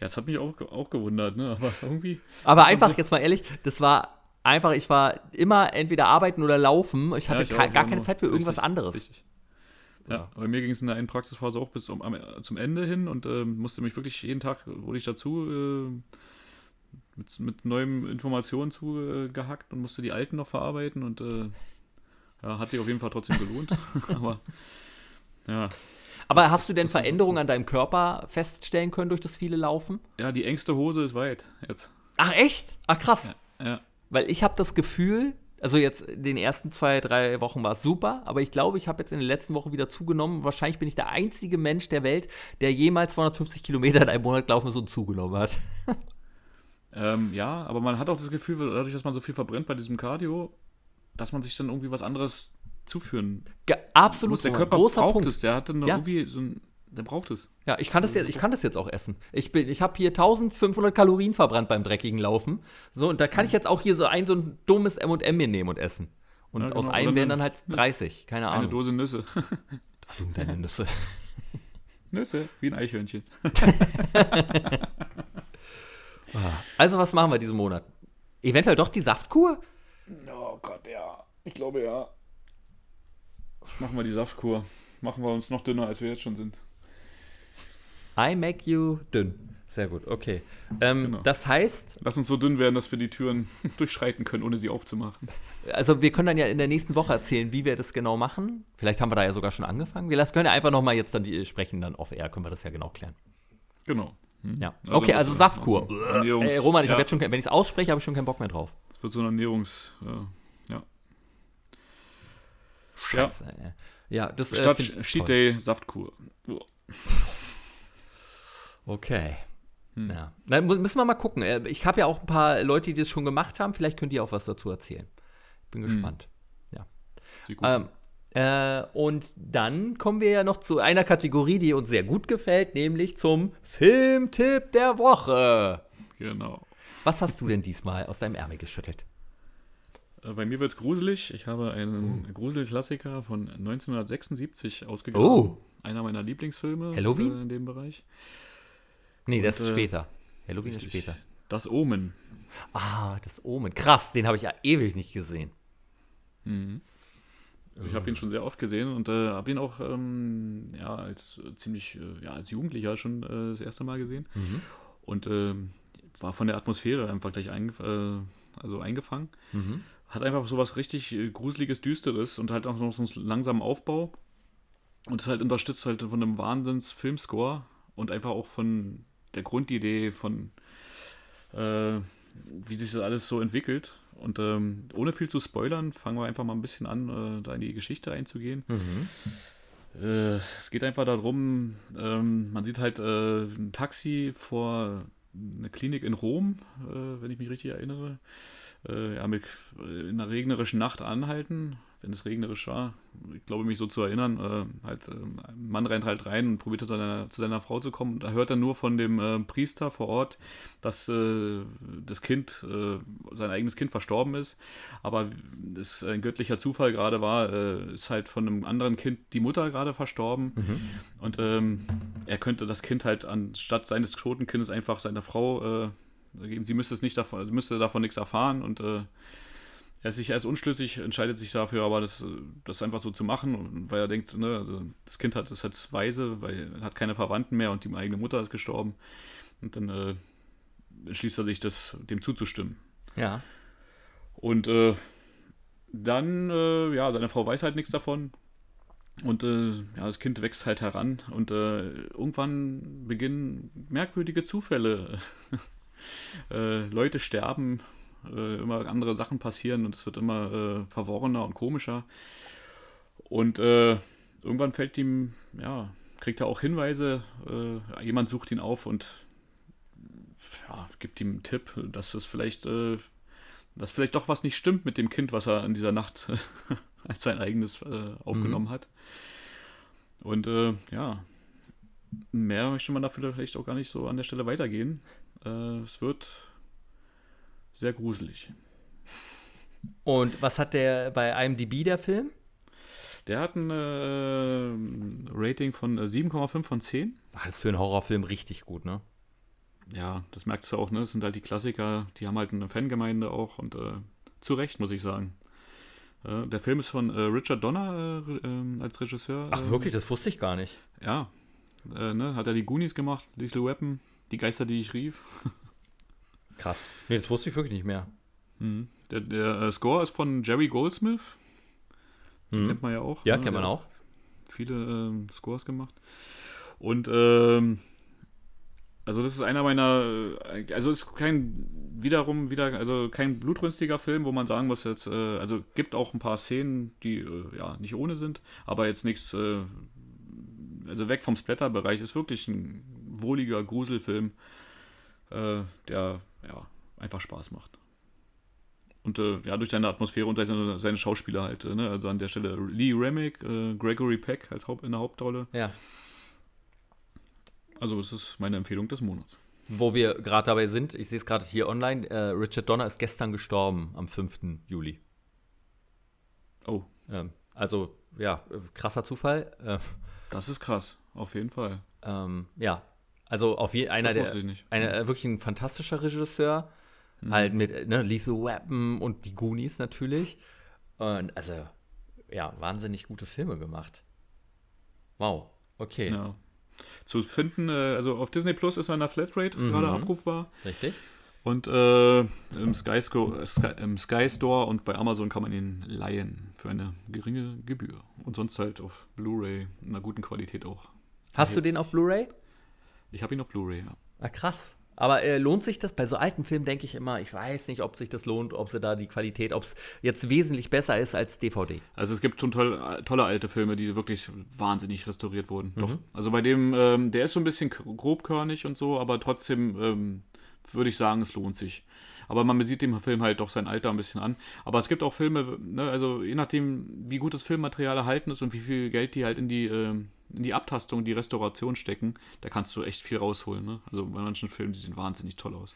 das hat mich auch, auch gewundert, ne? aber irgendwie. Aber einfach, jetzt mal ehrlich, das war einfach, ich war immer entweder arbeiten oder laufen. Ich hatte ja, ich gar, gar keine Zeit für irgendwas richtig, anderes. Richtig. Ja, ja, bei mir ging es in der einen Praxisphase auch bis zum, zum Ende hin und äh, musste mich wirklich jeden Tag, wurde ich dazu äh, mit, mit neuen Informationen zugehackt und musste die alten noch verarbeiten und äh, ja, hat sich auf jeden Fall trotzdem gelohnt. Aber ja. Aber hast du denn Veränderungen an deinem Körper feststellen können durch das viele Laufen? Ja, die engste Hose ist weit jetzt. Ach echt? Ach krass. Ja. ja. Weil ich habe das Gefühl, also jetzt in den ersten zwei, drei Wochen war es super, aber ich glaube, ich habe jetzt in der letzten Woche wieder zugenommen. Wahrscheinlich bin ich der einzige Mensch der Welt, der jemals 250 Kilometer in einem Monat gelaufen ist und zugenommen hat. Ähm, ja, aber man hat auch das Gefühl, dadurch, dass man so viel verbrennt bei diesem Cardio, dass man sich dann irgendwie was anderes zuführen ja, absolut muss. Der Körper braucht Punkt. es, der hat dann ja. irgendwie so ein der braucht es. Ja, ich kann das jetzt, ich kann das jetzt auch essen. Ich bin, ich habe hier 1500 Kalorien verbrannt beim dreckigen Laufen. So, und da kann ich jetzt auch hier so ein so ein dummes M&M mir nehmen und essen. Und ja, genau. aus einem wären dann halt 30, keine Ahnung. Eine Dose Nüsse. Deine Nüsse. Nüsse, wie ein Eichhörnchen. also, was machen wir diesen Monat? Eventuell doch die Saftkur? Oh Gott, ja. Ich glaube ja. Machen wir die Saftkur. Machen wir uns noch dünner, als wir jetzt schon sind. I make you dünn. Sehr gut, okay. Ähm, genau. Das heißt. Lass uns so dünn werden, dass wir die Türen durchschreiten können, ohne sie aufzumachen. Also, wir können dann ja in der nächsten Woche erzählen, wie wir das genau machen. Vielleicht haben wir da ja sogar schon angefangen. Wir können ja einfach nochmal jetzt dann die, sprechen, dann off-air, können wir das ja genau klären. Genau. Hm. Ja. Also okay, also Saftkur. Also Ey, Roman, ich ja. habe jetzt schon, wenn ich es ausspreche, habe ich schon keinen Bock mehr drauf. Es wird so ein Ernährungs, äh, ja. Scheiße. Ja, ja das Statt äh, Cheat Day Saftkur. Okay. Hm. Ja. Dann müssen wir mal gucken. Äh, ich habe ja auch ein paar Leute, die das schon gemacht haben. Vielleicht könnt ihr auch was dazu erzählen. Bin hm. gespannt. Ja. Ähm, äh, und dann kommen wir ja noch zu einer Kategorie, die uns sehr gut gefällt, nämlich zum Filmtipp der Woche. Genau. Was hast du denn diesmal aus deinem Ärmel geschüttelt? Äh, bei mir wird es gruselig. Ich habe einen oh. Gruselklassiker von 1976 ausgegeben. Oh. Einer meiner Lieblingsfilme Halloween? Äh, in dem Bereich. Nee, Und, das ist äh, später. Halloween richtig. ist später. Das Omen. Ah, das Omen. Krass, den habe ich ja ewig nicht gesehen. Mhm. Ich habe ihn schon sehr oft gesehen und äh, habe ihn auch ähm, ja, als äh, ziemlich äh, ja, als Jugendlicher schon äh, das erste Mal gesehen. Mhm. Und ähm, war von der Atmosphäre einfach gleich eingef äh, also eingefangen. Mhm. Hat einfach so was richtig äh, Gruseliges, Düsteres und halt auch noch so einen langsamen Aufbau. Und ist halt unterstützt halt von einem Wahnsinns-Filmscore und einfach auch von der Grundidee von wie sich das alles so entwickelt. Und ähm, ohne viel zu spoilern, fangen wir einfach mal ein bisschen an, äh, da in die Geschichte einzugehen. Mhm. Äh, es geht einfach darum, ähm, man sieht halt äh, ein Taxi vor einer Klinik in Rom, äh, wenn ich mich richtig erinnere. Äh, ja, mit, äh, in einer regnerischen Nacht anhalten wenn es regnerisch war, ich glaube mich so zu erinnern, äh, halt, äh, ein Mann rennt halt rein und probiert dann zu seiner Frau zu kommen. Da hört er nur von dem äh, Priester vor Ort, dass äh, das Kind, äh, sein eigenes Kind verstorben ist. Aber es ein göttlicher Zufall gerade war, äh, ist halt von einem anderen Kind die Mutter gerade verstorben. Mhm. Und ähm, er könnte das Kind halt anstatt seines Schotenkindes einfach seiner Frau geben. Sie müsste es nicht davon, müsste davon nichts erfahren und er ist sich erst unschlüssig, entscheidet sich dafür, aber das, das einfach so zu machen, weil er denkt, ne, also das Kind hat ist halt weise, weil er hat keine Verwandten mehr und die eigene Mutter ist gestorben. Und dann äh, entschließt er sich, das, dem zuzustimmen. Ja. Und äh, dann, äh, ja, seine Frau weiß halt nichts davon. Und äh, ja, das Kind wächst halt heran und äh, irgendwann beginnen merkwürdige Zufälle. Äh, Leute sterben, äh, immer andere Sachen passieren und es wird immer äh, verworrener und komischer. Und äh, irgendwann fällt ihm, ja, kriegt er auch Hinweise, äh, jemand sucht ihn auf und ja, gibt ihm einen Tipp, dass es vielleicht, äh, dass vielleicht doch was nicht stimmt mit dem Kind, was er in dieser Nacht als sein eigenes äh, aufgenommen mhm. hat. Und ja, mehr möchte man dafür vielleicht auch gar nicht so an der Stelle weitergehen. es wird sehr gruselig. Und was hat der bei IMDb, der Film? Der hat ein äh, Rating von 7,5 äh, von 10. Ach, das ist für einen Horrorfilm richtig gut, ne? Ja, das merkst du auch, ne? Das sind halt die Klassiker, die haben halt eine Fangemeinde auch und äh, zu Recht, muss ich sagen. Äh, der Film ist von äh, Richard Donner äh, ähm, als Regisseur. Ach, wirklich? Das wusste ich gar nicht. Ja. ne? Hat er die Goonies gemacht, Lethal Weapon, Die Geister, die ich rief. Krass. Nee, das wusste ich wirklich nicht mehr. Mhm. Der, der äh, Score ist von Jerry Goldsmith. Mhm. Kennt man ja auch. Ja, ne? kennt man auch. Viele ähm, Scores gemacht. Und ähm, also das ist einer meiner, äh, also ist kein wiederum wieder, also kein blutrünstiger Film, wo man sagen muss jetzt, äh, also gibt auch ein paar Szenen, die äh, ja nicht ohne sind, aber jetzt nichts, äh, also weg vom Splatter-Bereich, ist wirklich ein wohliger Gruselfilm, äh, der ja, einfach Spaß macht. Und äh, ja, durch seine Atmosphäre und seine, seine Schauspieler halt, äh, ne? also an der Stelle Lee Remick, äh, Gregory Peck als Haupt, in der Hauptrolle. Ja. Also das ist meine Empfehlung des Monats. Wo wir gerade dabei sind, ich sehe es gerade hier online, äh, Richard Donner ist gestern gestorben, am 5. Juli. Oh. Ähm, also, ja, krasser Zufall. Äh, das ist krass, auf jeden Fall. Ähm, ja, also auf je, einer der einer, äh, wirklich ein fantastischer Regisseur. Mhm. Halt mit ne, Lethal Weapon und die Goonies natürlich. Und also, ja, wahnsinnig gute Filme gemacht. Wow, okay. Ja. Zu finden, äh, also auf Disney Plus ist er in der Flatrate mhm. gerade abrufbar. Richtig. Und äh, im, Sky Sky, im Sky Store und bei Amazon kann man ihn leihen für eine geringe Gebühr. Und sonst halt auf Blu-ray in einer guten Qualität auch. Hast du den auf Blu-ray? Ich habe ihn auf Blu-ray, ja. Ah, krass. Aber äh, lohnt sich das? Bei so alten Filmen denke ich immer, ich weiß nicht, ob sich das lohnt, ob sie da die Qualität, ob es jetzt wesentlich besser ist als DVD. Also es gibt schon toll, tolle alte Filme, die wirklich wahnsinnig restauriert wurden. Mhm. Doch. Also bei dem, ähm, der ist so ein bisschen grobkörnig und so, aber trotzdem ähm, würde ich sagen, es lohnt sich. Aber man sieht dem Film halt doch sein Alter ein bisschen an. Aber es gibt auch Filme, ne, also je nachdem, wie gut das Filmmaterial erhalten ist und wie viel Geld die halt in die, äh, in die Abtastung, die Restauration stecken, da kannst du echt viel rausholen. Ne? Also bei manchen Filmen, die sehen wahnsinnig toll aus.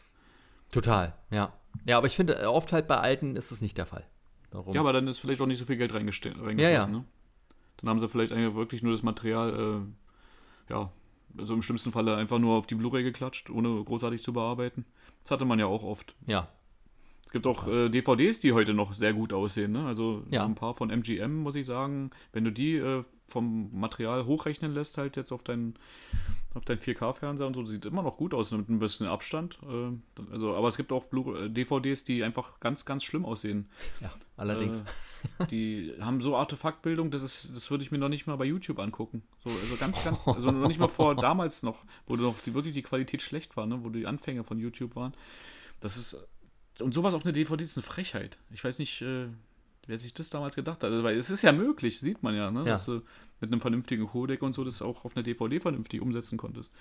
Total, ja. Ja, aber ich finde, oft halt bei alten ist es nicht der Fall. Darum. Ja, aber dann ist vielleicht auch nicht so viel Geld reingeflossen. Ja, ja. Ne? Dann haben sie vielleicht eigentlich wirklich nur das Material, äh, ja, also im schlimmsten Falle einfach nur auf die Blu-ray geklatscht, ohne großartig zu bearbeiten. Das hatte man ja auch oft. Ja. Es gibt auch äh, DVDs, die heute noch sehr gut aussehen. Ne? Also ja. ein paar von MGM, muss ich sagen. Wenn du die äh, vom Material hochrechnen lässt, halt jetzt auf deinen auf deinen 4K-Fernseher und so, sieht immer noch gut aus mit ein bisschen Abstand. Äh, also, aber es gibt auch Blu äh, DVDs, die einfach ganz, ganz schlimm aussehen. Ja, allerdings. Äh, die haben so Artefaktbildung, das ist, das würde ich mir noch nicht mal bei YouTube angucken. So, also ganz, ganz, also noch nicht mal vor damals noch, wo noch die, wirklich die Qualität schlecht war, ne, wo die Anfänge von YouTube waren. Das ist und sowas auf eine DVD ist eine Frechheit. Ich weiß nicht, äh, wer sich das damals gedacht hat. Also, weil es ist ja möglich, sieht man ja, ne? Ja. dass du mit einem vernünftigen Codec und so das auch auf eine DVD vernünftig umsetzen konntest.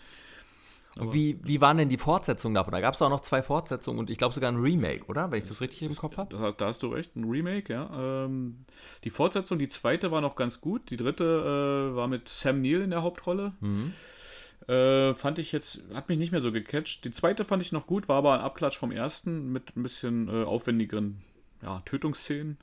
Aber wie, wie waren denn die Fortsetzungen davon? Da gab es auch noch zwei Fortsetzungen und ich glaube sogar ein Remake, oder? Wenn ich das richtig im Kopf habe. Da, da, hast du recht, ein Remake, ja. Ähm, die Fortsetzung, die zweite war noch ganz gut. Die dritte äh, war mit Sam Neill in der Hauptrolle. Mhm. Äh, fand ich jetzt, hat mich nicht mehr so gecatcht. Die zweite fand ich noch gut, war aber ein Abklatsch vom ersten mit ein bisschen äh, aufwendigeren ja, Tötungsszenen.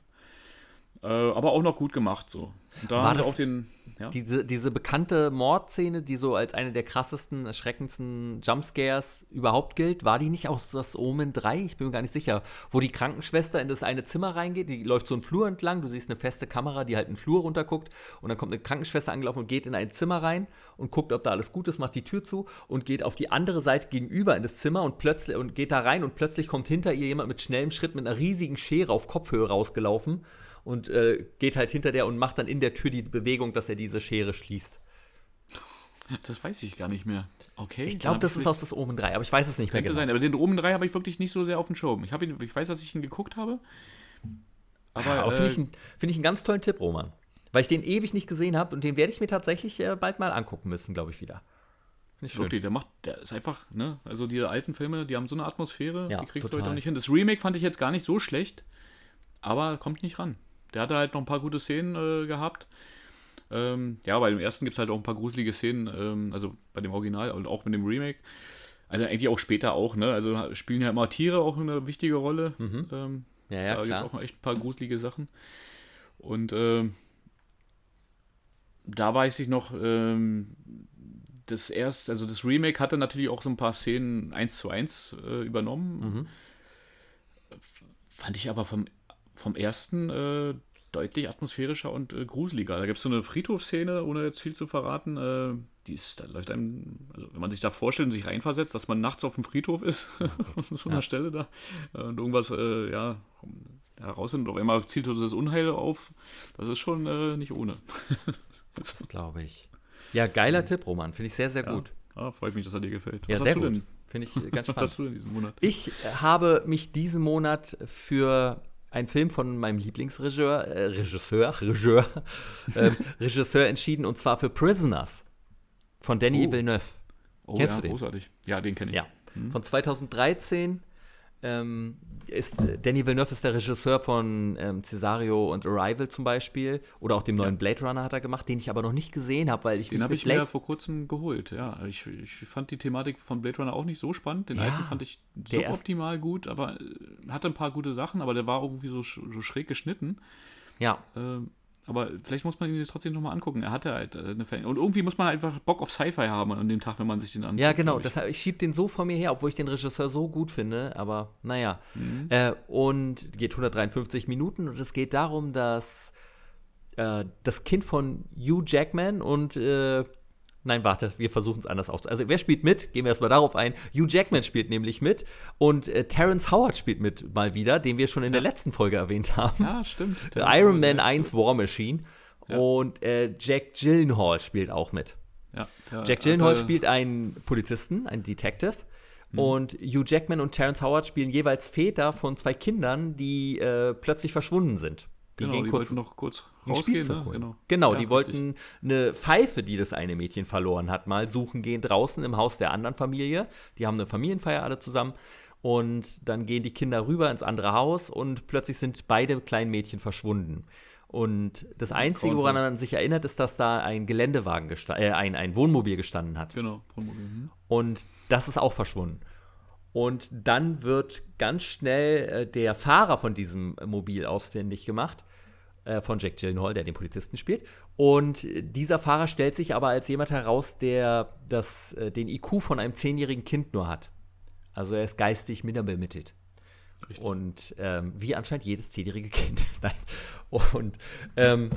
Äh, aber auch noch gut gemacht so. Und da war das auch den, ja? diese, diese bekannte Mordszene, die so als eine der krassesten, erschreckendsten Jumpscares überhaupt gilt, war die nicht aus das Omen 3? Ich bin mir gar nicht sicher. Wo die Krankenschwester in das eine Zimmer reingeht, die läuft so einen Flur entlang, du siehst eine feste Kamera, die halt einen Flur runterguckt und dann kommt eine Krankenschwester angelaufen und geht in ein Zimmer rein und guckt, ob da alles gut ist, macht die Tür zu und geht auf die andere Seite gegenüber in das Zimmer und plötzlich und geht da rein und plötzlich kommt hinter ihr jemand mit schnellem Schritt mit einer riesigen Schere auf Kopfhöhe rausgelaufen und äh, geht halt hinter der und macht dann in der Tür die Bewegung, dass er diese Schere schließt. Das weiß ich gar nicht mehr. Okay. Ich glaube, das ist aus das Omen 3, aber ich weiß es nicht mehr genau. sein, aber den Omen 3 habe ich wirklich nicht so sehr auf dem Schirm. Ich, ihn, ich weiß, dass ich ihn geguckt habe. Aber, ja, aber äh, finde ich, find ich einen ganz tollen Tipp, Roman. Weil ich den ewig nicht gesehen habe und den werde ich mir tatsächlich äh, bald mal angucken müssen, glaube ich wieder. Ich. Wirklich, der macht, der ist einfach, ne, also die alten Filme, die haben so eine Atmosphäre, ja, die kriegst total. du heute auch nicht hin. Das Remake fand ich jetzt gar nicht so schlecht, aber kommt nicht ran. Der hatte halt noch ein paar gute Szenen äh, gehabt. Ähm, ja, bei dem ersten gibt es halt auch ein paar gruselige Szenen, ähm, also bei dem Original und auch mit dem Remake. Also eigentlich auch später auch, ne? Also spielen ja immer Tiere auch eine wichtige Rolle. Mhm. Ähm, ja, ja, da gibt es auch echt ein paar gruselige Sachen. Und ähm, da weiß ich noch, ähm, das erste, also das Remake hatte natürlich auch so ein paar Szenen eins zu eins äh, übernommen. Mhm. Fand ich aber vom vom ersten äh, deutlich atmosphärischer und äh, gruseliger. Da gibt es so eine Friedhofsszene, ohne jetzt viel zu verraten. Äh, die ist, da läuft einem, also wenn man sich da vorstellt und sich reinversetzt, dass man nachts auf dem Friedhof ist, an so einer ja. Stelle da, und irgendwas, äh, ja, herausfindet, auf einmal zielt so das Unheil auf. Das ist schon äh, nicht ohne. das glaube ich. Ja, geiler mhm. Tipp, Roman. Finde ich sehr, sehr ja. gut. Ja, freut mich, dass er dir gefällt. Ja, sehr gut. Finde ich ganz spannend. Was hast du denn diesen Monat? Ich habe mich diesen Monat für ein Film von meinem Lieblingsregisseur, äh, Regisseur, Regisseur, äh, Regisseur entschieden und zwar für Prisoners von Danny oh. Villeneuve. Oh, Kennst ja, du den? großartig. Ja, den kenne ich. Ja. Hm. Von 2013 ähm, ist Danny Villeneuve ist der Regisseur von ähm, Cesario und Arrival zum Beispiel oder auch dem neuen ja. Blade Runner hat er gemacht, den ich aber noch nicht gesehen habe, weil ich den habe ich Blade mir vor kurzem geholt. Ja, ich, ich fand die Thematik von Blade Runner auch nicht so spannend. Den ja, alten fand ich suboptimal gut, aber äh, hatte ein paar gute Sachen, aber der war irgendwie so, so schräg geschnitten. Ja. Ähm, aber vielleicht muss man ihn sich trotzdem nochmal angucken. Er hatte halt äh, eine Fan Und irgendwie muss man einfach Bock auf Sci-Fi haben an dem Tag, wenn man sich den anguckt. Ja, genau. Ich. Deshalb, ich schiebe den so vor mir her, obwohl ich den Regisseur so gut finde. Aber naja. Mhm. Äh, und geht 153 Minuten und es geht darum, dass äh, das Kind von Hugh Jackman und äh, Nein, warte, wir versuchen es anders aufzunehmen. Also, wer spielt mit? Gehen wir erstmal darauf ein. Hugh Jackman spielt nämlich mit und äh, Terrence Howard spielt mit mal wieder, den wir schon in ja. der letzten Folge erwähnt haben. Ja, stimmt. Iron Man 1 War Machine. Ja. Und äh, Jack Gyllenhaal spielt auch mit. Ja, Jack Gyllenhaal spielt einen Polizisten, einen Detective, Mhm. Und Hugh Jackman und Terrence Howard spielen jeweils Väter von zwei Kindern, die äh, plötzlich verschwunden sind. Die genau, die kurz wollten noch kurz rausgehen. Ne? Genau, genau ja, die wollten richtig. eine Pfeife, die das eine Mädchen verloren hat, mal suchen gehen draußen im Haus der anderen Familie. Die haben eine Familienfeier alle zusammen. Und dann gehen die Kinder rüber ins andere Haus und plötzlich sind beide kleinen Mädchen verschwunden. Und das Einzige, woran man sich erinnert, ist, dass da ein Geländewagen, äh, ein, ein Wohnmobil gestanden hat. Genau, Wohnmobil. Mhm. Und das ist auch verschwunden. Und dann wird ganz schnell äh, der Fahrer von diesem Mobil ausfindig gemacht, äh, von Jack Gyllenhaal, der den Polizisten spielt. Und dieser Fahrer stellt sich aber als jemand heraus, der das, äh, den IQ von einem zehnjährigen Kind nur hat. Also er ist geistig minder bemittelt. Richtig. Und ähm, wie anscheinend jedes zehnjährige Kind. Nein. Und, ähm,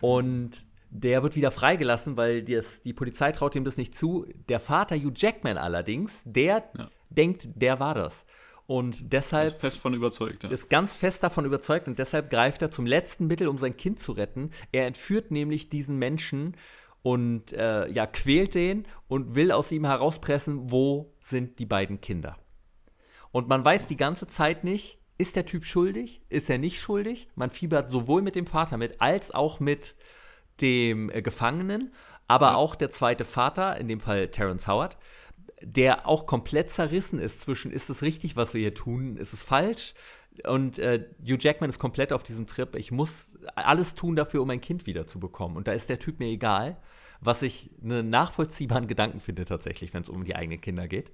und der wird wieder freigelassen, weil das, die Polizei traut ihm das nicht zu. Der Vater Hugh Jackman allerdings, der ja. Denkt, der war das. Und deshalb. Ist fest von überzeugt, ja. Ist ganz fest davon überzeugt und deshalb greift er zum letzten Mittel, um sein Kind zu retten. Er entführt nämlich diesen Menschen und äh, ja, quält den und will aus ihm herauspressen, wo sind die beiden Kinder. Und man weiß die ganze Zeit nicht, ist der Typ schuldig, ist er nicht schuldig. Man fiebert sowohl mit dem Vater mit, als auch mit dem äh, Gefangenen, aber ja. auch der zweite Vater, in dem Fall Terence Howard, der auch komplett zerrissen ist zwischen, ist es richtig, was wir hier tun, ist es falsch? Und äh, Hugh Jackman ist komplett auf diesem Trip, ich muss alles tun dafür, um mein Kind wiederzubekommen. Und da ist der Typ mir egal, was ich einen nachvollziehbaren Gedanken finde tatsächlich, wenn es um die eigenen Kinder geht.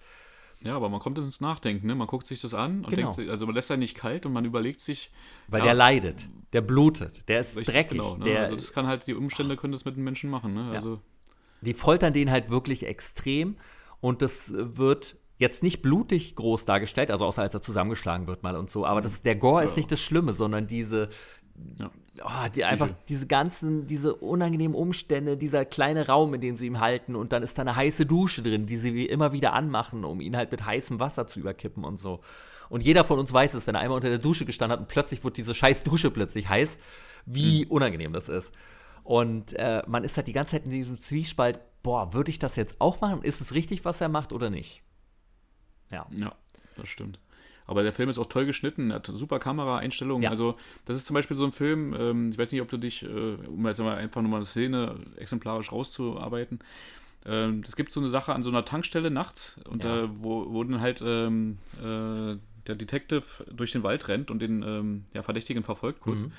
Ja, aber man kommt ins Nachdenken, ne? Man guckt sich das an und genau. denkt, also man lässt ja nicht kalt und man überlegt sich. Weil ja, der leidet, der blutet, der ist richtig, dreckig. Genau, ne? der, also das kann halt, die Umstände können das mit den Menschen machen, ne? Also ja. Die foltern den halt wirklich extrem und das wird jetzt nicht blutig groß dargestellt, also außer als er zusammengeschlagen wird mal und so, aber das, der Gore ja. ist nicht das Schlimme, sondern diese, ja. Oh, die einfach diese ganzen, diese unangenehmen Umstände, dieser kleine Raum, in den sie ihm halten und dann ist da eine heiße Dusche drin, die sie immer wieder anmachen, um ihn halt mit heißem Wasser zu überkippen und so. Und jeder von uns weiß es, wenn er einmal unter der Dusche gestanden hat und plötzlich wird diese scheiß Dusche plötzlich heiß, wie mhm. unangenehm das ist. Und äh, man ist halt die ganze Zeit in diesem Zwiespalt, boah, würde ich das jetzt auch machen? Ist es richtig, was er macht oder nicht? Ja. Ja, das stimmt. Aber der Film ist auch toll geschnitten, hat super Kameraeinstellungen. Ja. Also, das ist zum Beispiel so ein Film, ähm, ich weiß nicht, ob du dich, äh, um jetzt mal einfach nur mal eine Szene exemplarisch rauszuarbeiten, ähm, es gibt so eine Sache an so einer Tankstelle nachts, und ja. äh, wo, wo dann halt ähm, äh, der Detective durch den Wald rennt und den ähm, ja, Verdächtigen verfolgt kurz. Mhm.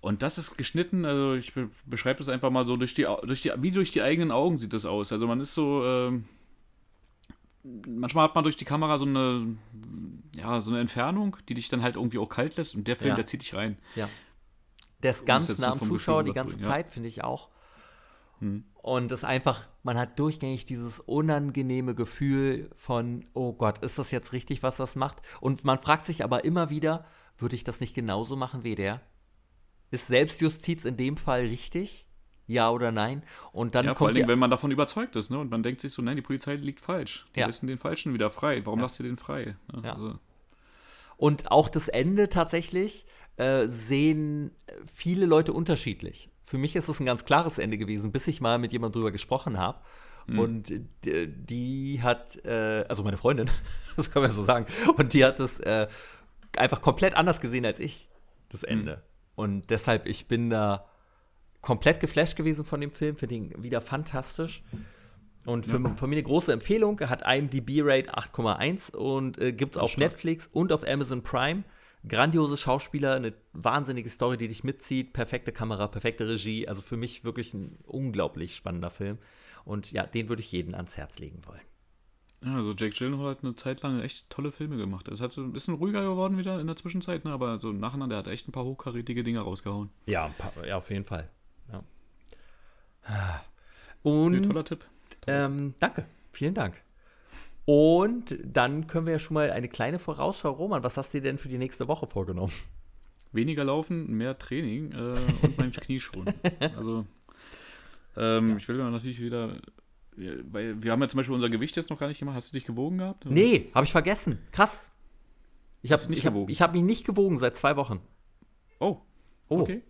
Und das ist geschnitten, also ich be beschreibe das einfach mal so, durch die, durch die, wie durch die eigenen Augen sieht das aus. Also man ist so, ähm, manchmal hat man durch die Kamera so eine, ja, so eine Entfernung, die dich dann halt irgendwie auch kalt lässt und der Film, ja. der zieht dich rein. Ja. Der ist ganz nah am Zuschauer die ganze Zeit, ja. finde ich auch. Hm. Und es ist einfach, man hat durchgängig dieses unangenehme Gefühl von, oh Gott, ist das jetzt richtig, was das macht? Und man fragt sich aber immer wieder, würde ich das nicht genauso machen wie der? Ist Selbstjustiz in dem Fall richtig? ja oder nein. Und dann ja, vor allem, wenn man davon überzeugt ist, ne? Und man denkt sich so, nein, die Polizei liegt falsch. Die ja. lassen den Falschen wieder frei. Warum ja. lasst ihr den frei? Ja, ja. Also. Und auch das Ende tatsächlich äh, sehen viele Leute unterschiedlich. Für mich ist es ein ganz klares Ende gewesen, bis ich mal mit jemandem drüber gesprochen habe. Mhm. Und die hat, äh, also meine Freundin, das kann man so sagen, und die hat es äh, einfach komplett anders gesehen als ich, das Ende. Und deshalb, ich bin da komplett geflasht gewesen von dem Film, finde ihn wieder fantastisch. Und für, ja. von mir eine große Empfehlung. Er hat IMDb-Rate 8,1 und äh, gibt es auf stark. Netflix und auf Amazon Prime. Grandiose Schauspieler, eine wahnsinnige Story, die dich mitzieht, perfekte Kamera, perfekte Regie. Also für mich wirklich ein unglaublich spannender Film. Und ja, den würde ich jedem ans Herz legen wollen. Ja, also Jake Gyllenhaal hat eine Zeit lang echt tolle Filme gemacht. Es hat so ein bisschen ruhiger geworden wieder in der Zwischenzeit, ne? aber so nachher, der hat echt ein paar hochkarätige Dinge rausgehauen. Ja, paar, ja auf jeden Fall. Und, nee, toller Tipp. Ähm, danke, vielen Dank. Und dann können wir ja schon mal eine kleine Vorausschau. Roman, was hast du dir denn für die nächste Woche vorgenommen? Weniger laufen, mehr Training äh, und mein Knie schon. Also, ähm, ja. ich will natürlich wieder. Weil wir haben ja zum Beispiel unser Gewicht jetzt noch gar nicht gemacht. Hast du dich gewogen gehabt? Oder? Nee, habe ich vergessen. Krass. Ich habe ich hab, ich hab mich nicht gewogen seit zwei Wochen. Oh. Oh. Okay.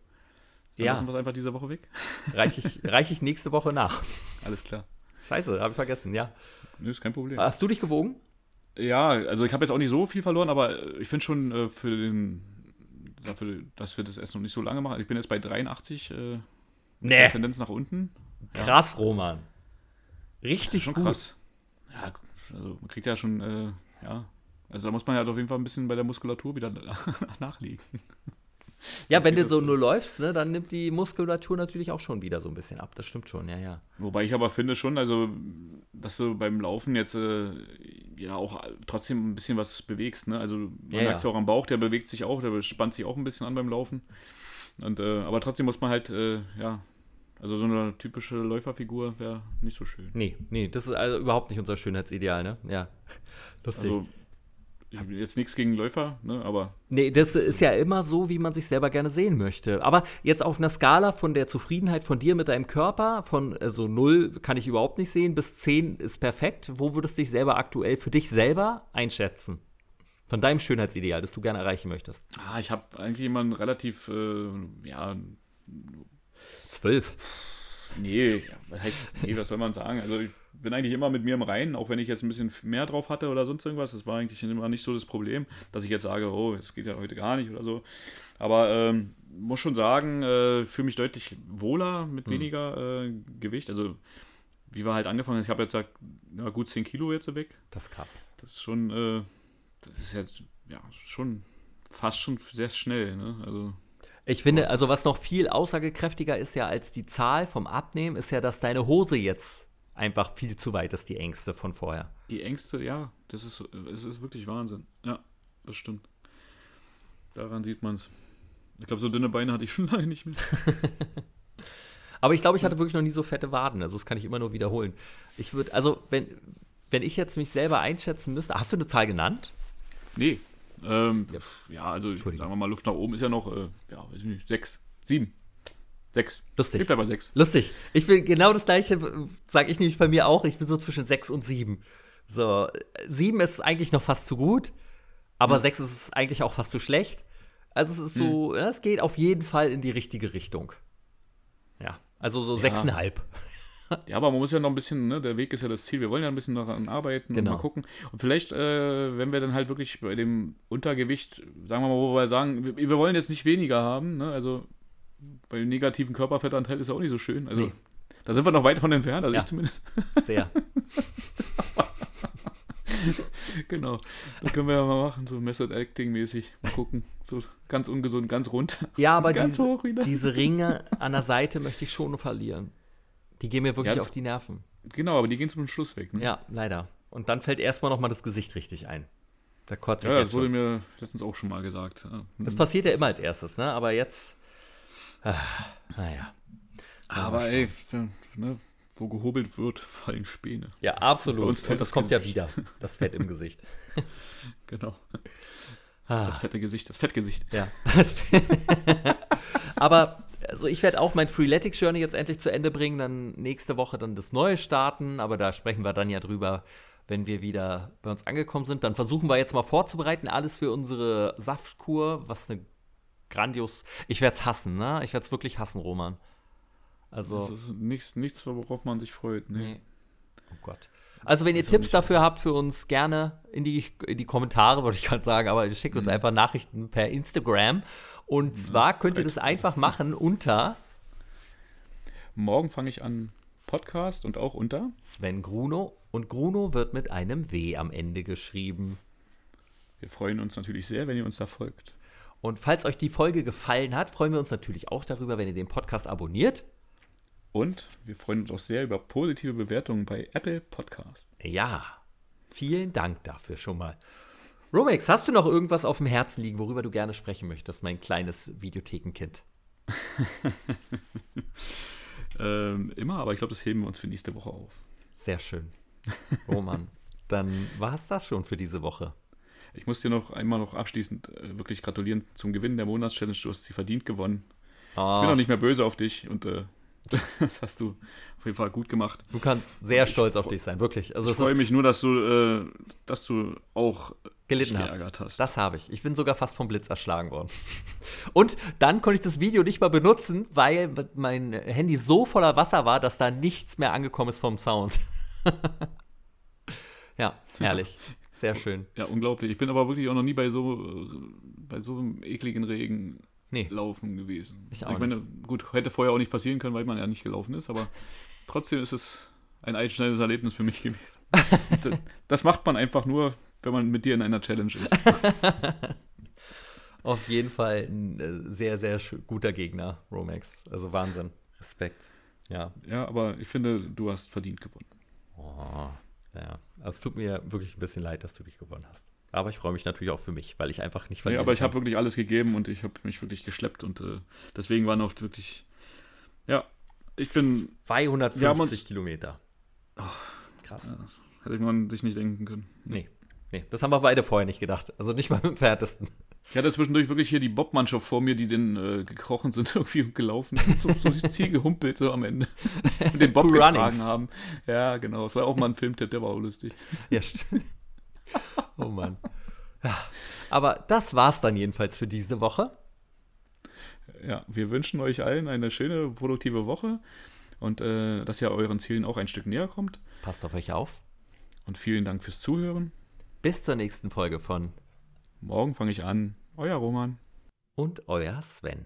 Dann ja. lassen wir es einfach diese Woche weg. Reiche ich, reich ich nächste Woche nach. Alles klar. Scheiße, habe ich vergessen, ja. Nö, ist kein Problem. Hast du dich gewogen? Ja, also ich habe jetzt auch nicht so viel verloren, aber ich finde schon äh, für den, dafür, dass wir das Essen noch nicht so lange machen. Ich bin jetzt bei 83, äh, Nee. Tendenz nach unten. Krass, Roman. Richtig Schon gut. krass. Ja, also man kriegt ja schon, äh, ja, also da muss man ja auf jeden Fall ein bisschen bei der Muskulatur wieder nachlegen. Ja, wenn du so nur läufst, ne, dann nimmt die Muskulatur natürlich auch schon wieder so ein bisschen ab. Das stimmt schon, ja, ja. Wobei ich aber finde schon, also, dass du beim Laufen jetzt äh, ja auch trotzdem ein bisschen was bewegst, ne? Also man Ja, merkt es ja. ja auch am Bauch, der bewegt sich auch, der spannt sich auch ein bisschen an beim Laufen. Und, äh, aber trotzdem muss man halt, äh, ja, also so eine typische Läuferfigur wäre nicht so schön. Nee, nee, das ist also überhaupt nicht unser Schönheitsideal, ne? Ja. Lustig. Also ich habe jetzt nichts gegen Läufer, ne? Aber Nee, das ist ja immer so, wie man sich selber gerne sehen möchte. Aber jetzt auf einer Skala von der Zufriedenheit von dir mit deinem Körper, von also 0 kann ich überhaupt nicht sehen, bis 10 ist perfekt. Wo würdest du dich selber aktuell für dich selber einschätzen? Von deinem Schönheitsideal, das du gerne erreichen möchtest. ah, ich habe eigentlich immer einen relativ, äh, ja, 12. Nee, was heißt, nee, was soll man sagen? Also ich bin eigentlich immer mit mir im Reinen, auch wenn ich jetzt ein bisschen mehr drauf hatte oder sonst irgendwas. Das war eigentlich immer nicht so das Problem, dass ich jetzt sage, oh, es geht ja heute gar nicht oder so. Aber ähm, muss schon sagen, äh, fühle mich deutlich wohler mit weniger äh, Gewicht. Also wie wir halt angefangen haben, ich habe jetzt gesagt, ja, gut 10 Kilo jetzt weg. Das ist krass. Das ist schon, äh, das ist jetzt, ja, schon fast schon sehr schnell, ne? Also Ich finde, also was noch viel aussagekräftiger ist ja als die Zahl vom Abnehmen, ist ja, dass deine Hose jetzt einfach viel zu weit ist, die Ängste von vorher. Die Ängste, ja, das ist, es ist wirklich Wahnsinn. Ja, das stimmt. Daran sieht man es. Ich glaube, so dünne Beine hatte ich schon lange nicht mehr. Aber ich glaube, ich hatte wirklich noch nie so fette Waden. Also das kann ich immer nur wiederholen. Ich würde, also wenn, wenn ich jetzt mich selber einschätzen müsste, hast du eine Zahl genannt? Nee. Ähm, ja, also sagen Entschuldigung. wir mal, Luft nach oben ist ja noch, äh, ja, weiß ich nicht, sechs, sieben, sechs. Lustig. Ich bleib bei sechs. Lustig. Ich bin genau das gleiche, sage ich nämlich bei mir auch. Ich bin so zwischen sechs und sieben. So, sieben ist eigentlich noch fast zu gut, aber Hm. sechs ist eigentlich auch fast zu schlecht. Also es ist so, ja, es geht auf jeden Fall in die richtige Richtung. Ja, also so sechseinhalb. Ja, aber man muss ja noch ein bisschen, ne, der Weg ist ja das Ziel. Wir wollen ja ein bisschen daran arbeiten Genau. und mal gucken. Und vielleicht, äh, wenn wir dann halt wirklich bei dem Untergewicht, sagen wir mal, wo wir sagen, wir, wir wollen jetzt nicht weniger haben, ne, also bei dem negativen Körperfettanteil ist ja auch nicht so schön. Also Nee. da sind wir noch weit von entfernt, also Ja. ich zumindest. Sehr. genau. Das können wir ja mal machen, so Method Acting mäßig. Mal gucken. So ganz ungesund, ganz rund. Ja, aber Ganz diese, diese Ringe an der Seite möchte ich schon verlieren. Die gehen mir wirklich Ja, auf die Nerven. Genau, aber die gehen zum Schluss weg. Ne? Ja, leider. Und dann fällt erstmal noch mal das Gesicht richtig ein. Da kotze ich Ja, jetzt das wurde schon. mir letztens auch schon mal gesagt. Das passiert ja immer als erstes, ne? Aber jetzt. Ah, naja. Aber ey, ne, wo gehobelt wird, fallen Späne. Ja, absolut. Bei uns fällt Und das das kommt ja wieder. Das Fett im Gesicht. Genau. Ah. Das fette Gesicht, das Fettgesicht. Ja. Das- aber also ich werde auch mein Freeletics Journey jetzt endlich zu Ende bringen, dann nächste Woche dann das neue starten, aber da sprechen wir dann ja drüber, wenn wir wieder bei uns angekommen sind. Dann versuchen wir jetzt mal vorzubereiten, alles für unsere Saftkur, was eine grandios. Ich werde es hassen, ne? Ich werde es wirklich hassen, Roman. Also Das ist nichts, nichts, worauf man sich freut. Ne? Nee. Oh Gott. Also, wenn ihr Also Tipps dafür habt für uns, gerne in die, in die Kommentare, würde ich gerade sagen, aber schickt Mhm. uns einfach Nachrichten per Instagram. Und zwar könnt ihr das einfach machen unter Morgen fange ich an Podcast und auch unter. Sven Gruno. Und Gruno wird mit einem W am Ende geschrieben. Wir freuen uns natürlich sehr, wenn ihr uns da folgt. Und falls euch die Folge gefallen hat, freuen wir uns natürlich auch darüber, wenn ihr den Podcast abonniert. Und wir freuen uns auch sehr über positive Bewertungen bei Apple Podcast. Ja, vielen Dank dafür schon mal. Romex, hast du noch irgendwas auf dem Herzen liegen, worüber du gerne sprechen möchtest, mein kleines Videothekenkind? Ähm, immer, aber ich glaube, das heben wir uns für nächste Woche auf. Sehr schön. Roman, dann war es das schon für diese Woche. Ich muss dir noch einmal noch abschließend äh, wirklich gratulieren zum Gewinn der Monatschallenge. Du hast sie verdient gewonnen. Ich bin auch nicht mehr böse auf dich und äh, das hast du auf jeden Fall gut gemacht. du kannst sehr Ich stolz auf freu- dich sein, wirklich. Also Ich freue mich nur, dass du, äh, dass du auch gelitten hast. hast. Das habe ich. Ich bin sogar fast vom Blitz erschlagen worden. Und dann konnte ich das Video nicht mal benutzen, weil mein Handy so voller Wasser war, dass da nichts mehr angekommen ist vom Sound. ja, herrlich. Sehr schön. Ja, unglaublich. Ich bin aber wirklich auch noch nie bei so, bei so einem ekligen Regen Nee. laufen gewesen. Ich auch ich meine, gut, hätte vorher auch nicht passieren können, weil man ja nicht gelaufen ist, aber trotzdem ist es ein einschneidendes Erlebnis für mich gewesen. das macht man einfach nur, wenn man mit dir in einer Challenge ist. Auf jeden Fall ein äh, sehr, sehr guter Gegner, Romex. Also Wahnsinn. Respekt. Ja. Ja, aber ich finde, du hast verdient gewonnen. Oh, ja. Also es tut mir wirklich ein bisschen leid, dass du dich gewonnen hast. Aber ich freue mich natürlich auch für mich, weil ich einfach nicht Nee, verlieren aber ich habe wirklich alles gegeben und ich habe mich wirklich geschleppt und äh, deswegen waren auch wirklich, ja, ich bin, 250 Wir haben uns- Kilometer. Krass. hätte man sich nicht denken können. Nee, nee, das haben wir beide vorher nicht gedacht. Also nicht mal mit dem Härtesten. Ich hatte zwischendurch wirklich hier die Bobmannschaft vor mir, die den äh, gekrochen sind irgendwie und gelaufen sind, so, so durchs Ziel gehumpelt so am Ende und den Bob Cool getragen Runnings. haben. Ja, genau. Das war auch mal ein Filmtipp, der war auch lustig. Ja, stimmt. Oh Mann. Ja, aber das war's dann jedenfalls für diese Woche. Ja, wir wünschen euch allen eine schöne, produktive Woche und äh, dass ihr euren Zielen auch ein Stück näher kommt. Passt auf euch auf. Und vielen Dank fürs Zuhören. Bis zur nächsten Folge von Morgen fange ich an. Euer Roman. Und euer Sven.